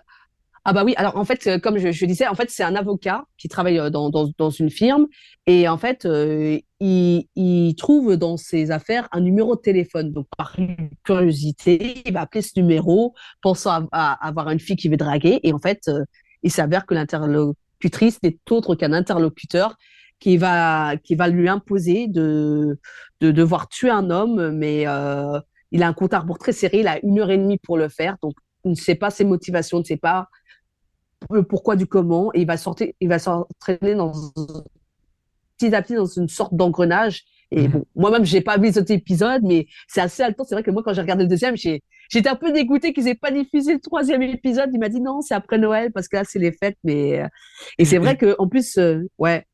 [SPEAKER 2] ah bah oui, alors en fait, euh, comme je, disais, en fait, c'est un avocat qui travaille euh, dans, dans, une firme et en fait, euh, il, il, trouve dans ses affaires un numéro de téléphone. Donc, par curiosité, il va appeler ce numéro, pensant à, avoir une fille qui veut draguer. Et en fait, il s'avère que l'interlocutrice n'est autre qu'un interlocuteur qui va, qui va lui imposer de, de devoir tuer un homme, mais il a un compte à rebours très serré, il a une heure et demie pour le faire. Donc, il ne sait pas ses motivations, ne sait pas le pourquoi du comment, et il va sortir, il va s'entraîner dans petit à petit dans une sorte d'engrenage. Et mhm. bon, moi-même, j'ai pas vu cet épisode, mais c'est assez haletant. C'est vrai que moi, quand j'ai regardé le deuxième, j'ai, j'étais un peu dégoûté qu'ils aient pas diffusé le troisième épisode. Il m'a dit non, c'est après Noël parce que là, c'est les fêtes. Mais euh, et c'est vrai que en plus, euh, ouais.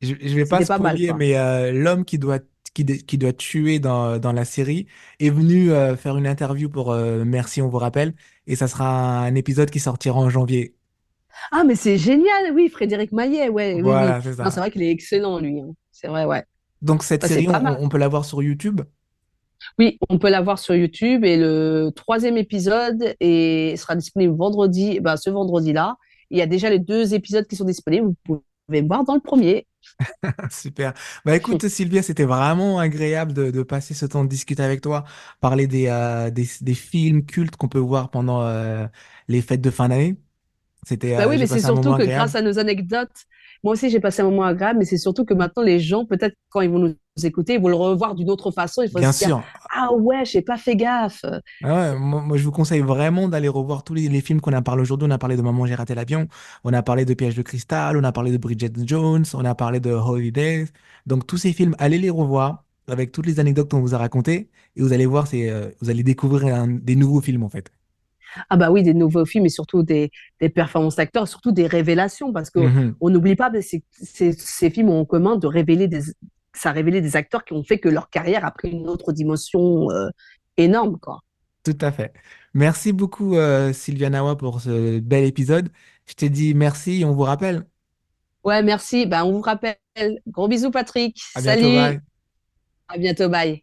[SPEAKER 1] Je, je vais pas spoiler, mais euh, l'homme qui doit qui, qui, doit tuer dans, dans la série est venu faire une interview pour Merci, on vous rappelle, et ça sera un épisode qui sortira en janvier.
[SPEAKER 2] Ah, mais c'est génial, oui, Frédéric Maillet, ouais. Voilà, c'est vrai qu'il est excellent, lui. Hein. C'est vrai, ouais.
[SPEAKER 1] Donc, cette bah, série, on, peut la voir sur YouTube?
[SPEAKER 2] Oui, on peut la voir sur YouTube. Et le troisième épisode et sera disponible vendredi, bah, ce vendredi-là. Il y a déjà les deux épisodes qui sont disponibles. Vous pouvez voir dans le premier. <laughs>
[SPEAKER 1] Super. Bah écoute Sylvia, c'était vraiment agréable de, passer ce temps de discuter avec toi, parler des, euh, des, films cultes qu'on peut voir pendant euh, les fêtes de fin d'année.
[SPEAKER 2] C'était. Bah oui, mais c'est surtout que grâce à nos anecdotes, moi aussi j'ai passé un moment agréable, mais c'est surtout que maintenant les gens, peut-être quand ils vont nous écouter, ils vont le revoir d'une autre façon.
[SPEAKER 1] Bien sûr.
[SPEAKER 2] ah ouais, j'ai pas fait gaffe.
[SPEAKER 1] Ah ouais, moi, je vous conseille vraiment d'aller revoir tous les, films qu'on a parlé aujourd'hui. On a parlé de Maman j'ai raté l'avion, on a parlé de Piège de cristal, on a parlé de Bridget Jones, on a parlé de Holidays. Donc tous ces films, allez les revoir avec toutes les anecdotes qu'on vous a racontées et vous allez voir, c'est, euh, vous allez découvrir des nouveaux films en fait.
[SPEAKER 2] Ah bah oui, des nouveaux films et surtout des, des performances d'acteurs, surtout des révélations, parce qu'on mmh on n'oublie pas, ces, ces, ces, films ont en commun de révéler des, ça a révélé des acteurs qui ont fait que leur carrière a pris une autre dimension euh, énorme, quoi.
[SPEAKER 1] Tout à fait. Merci beaucoup, euh, Sylvia Nawa, pour ce bel épisode. Je t'ai dit merci et on vous rappelle.
[SPEAKER 2] Ouais, merci. Ben, on vous rappelle. Gros bisous, Patrick.
[SPEAKER 1] Salut.
[SPEAKER 2] À bientôt, bye.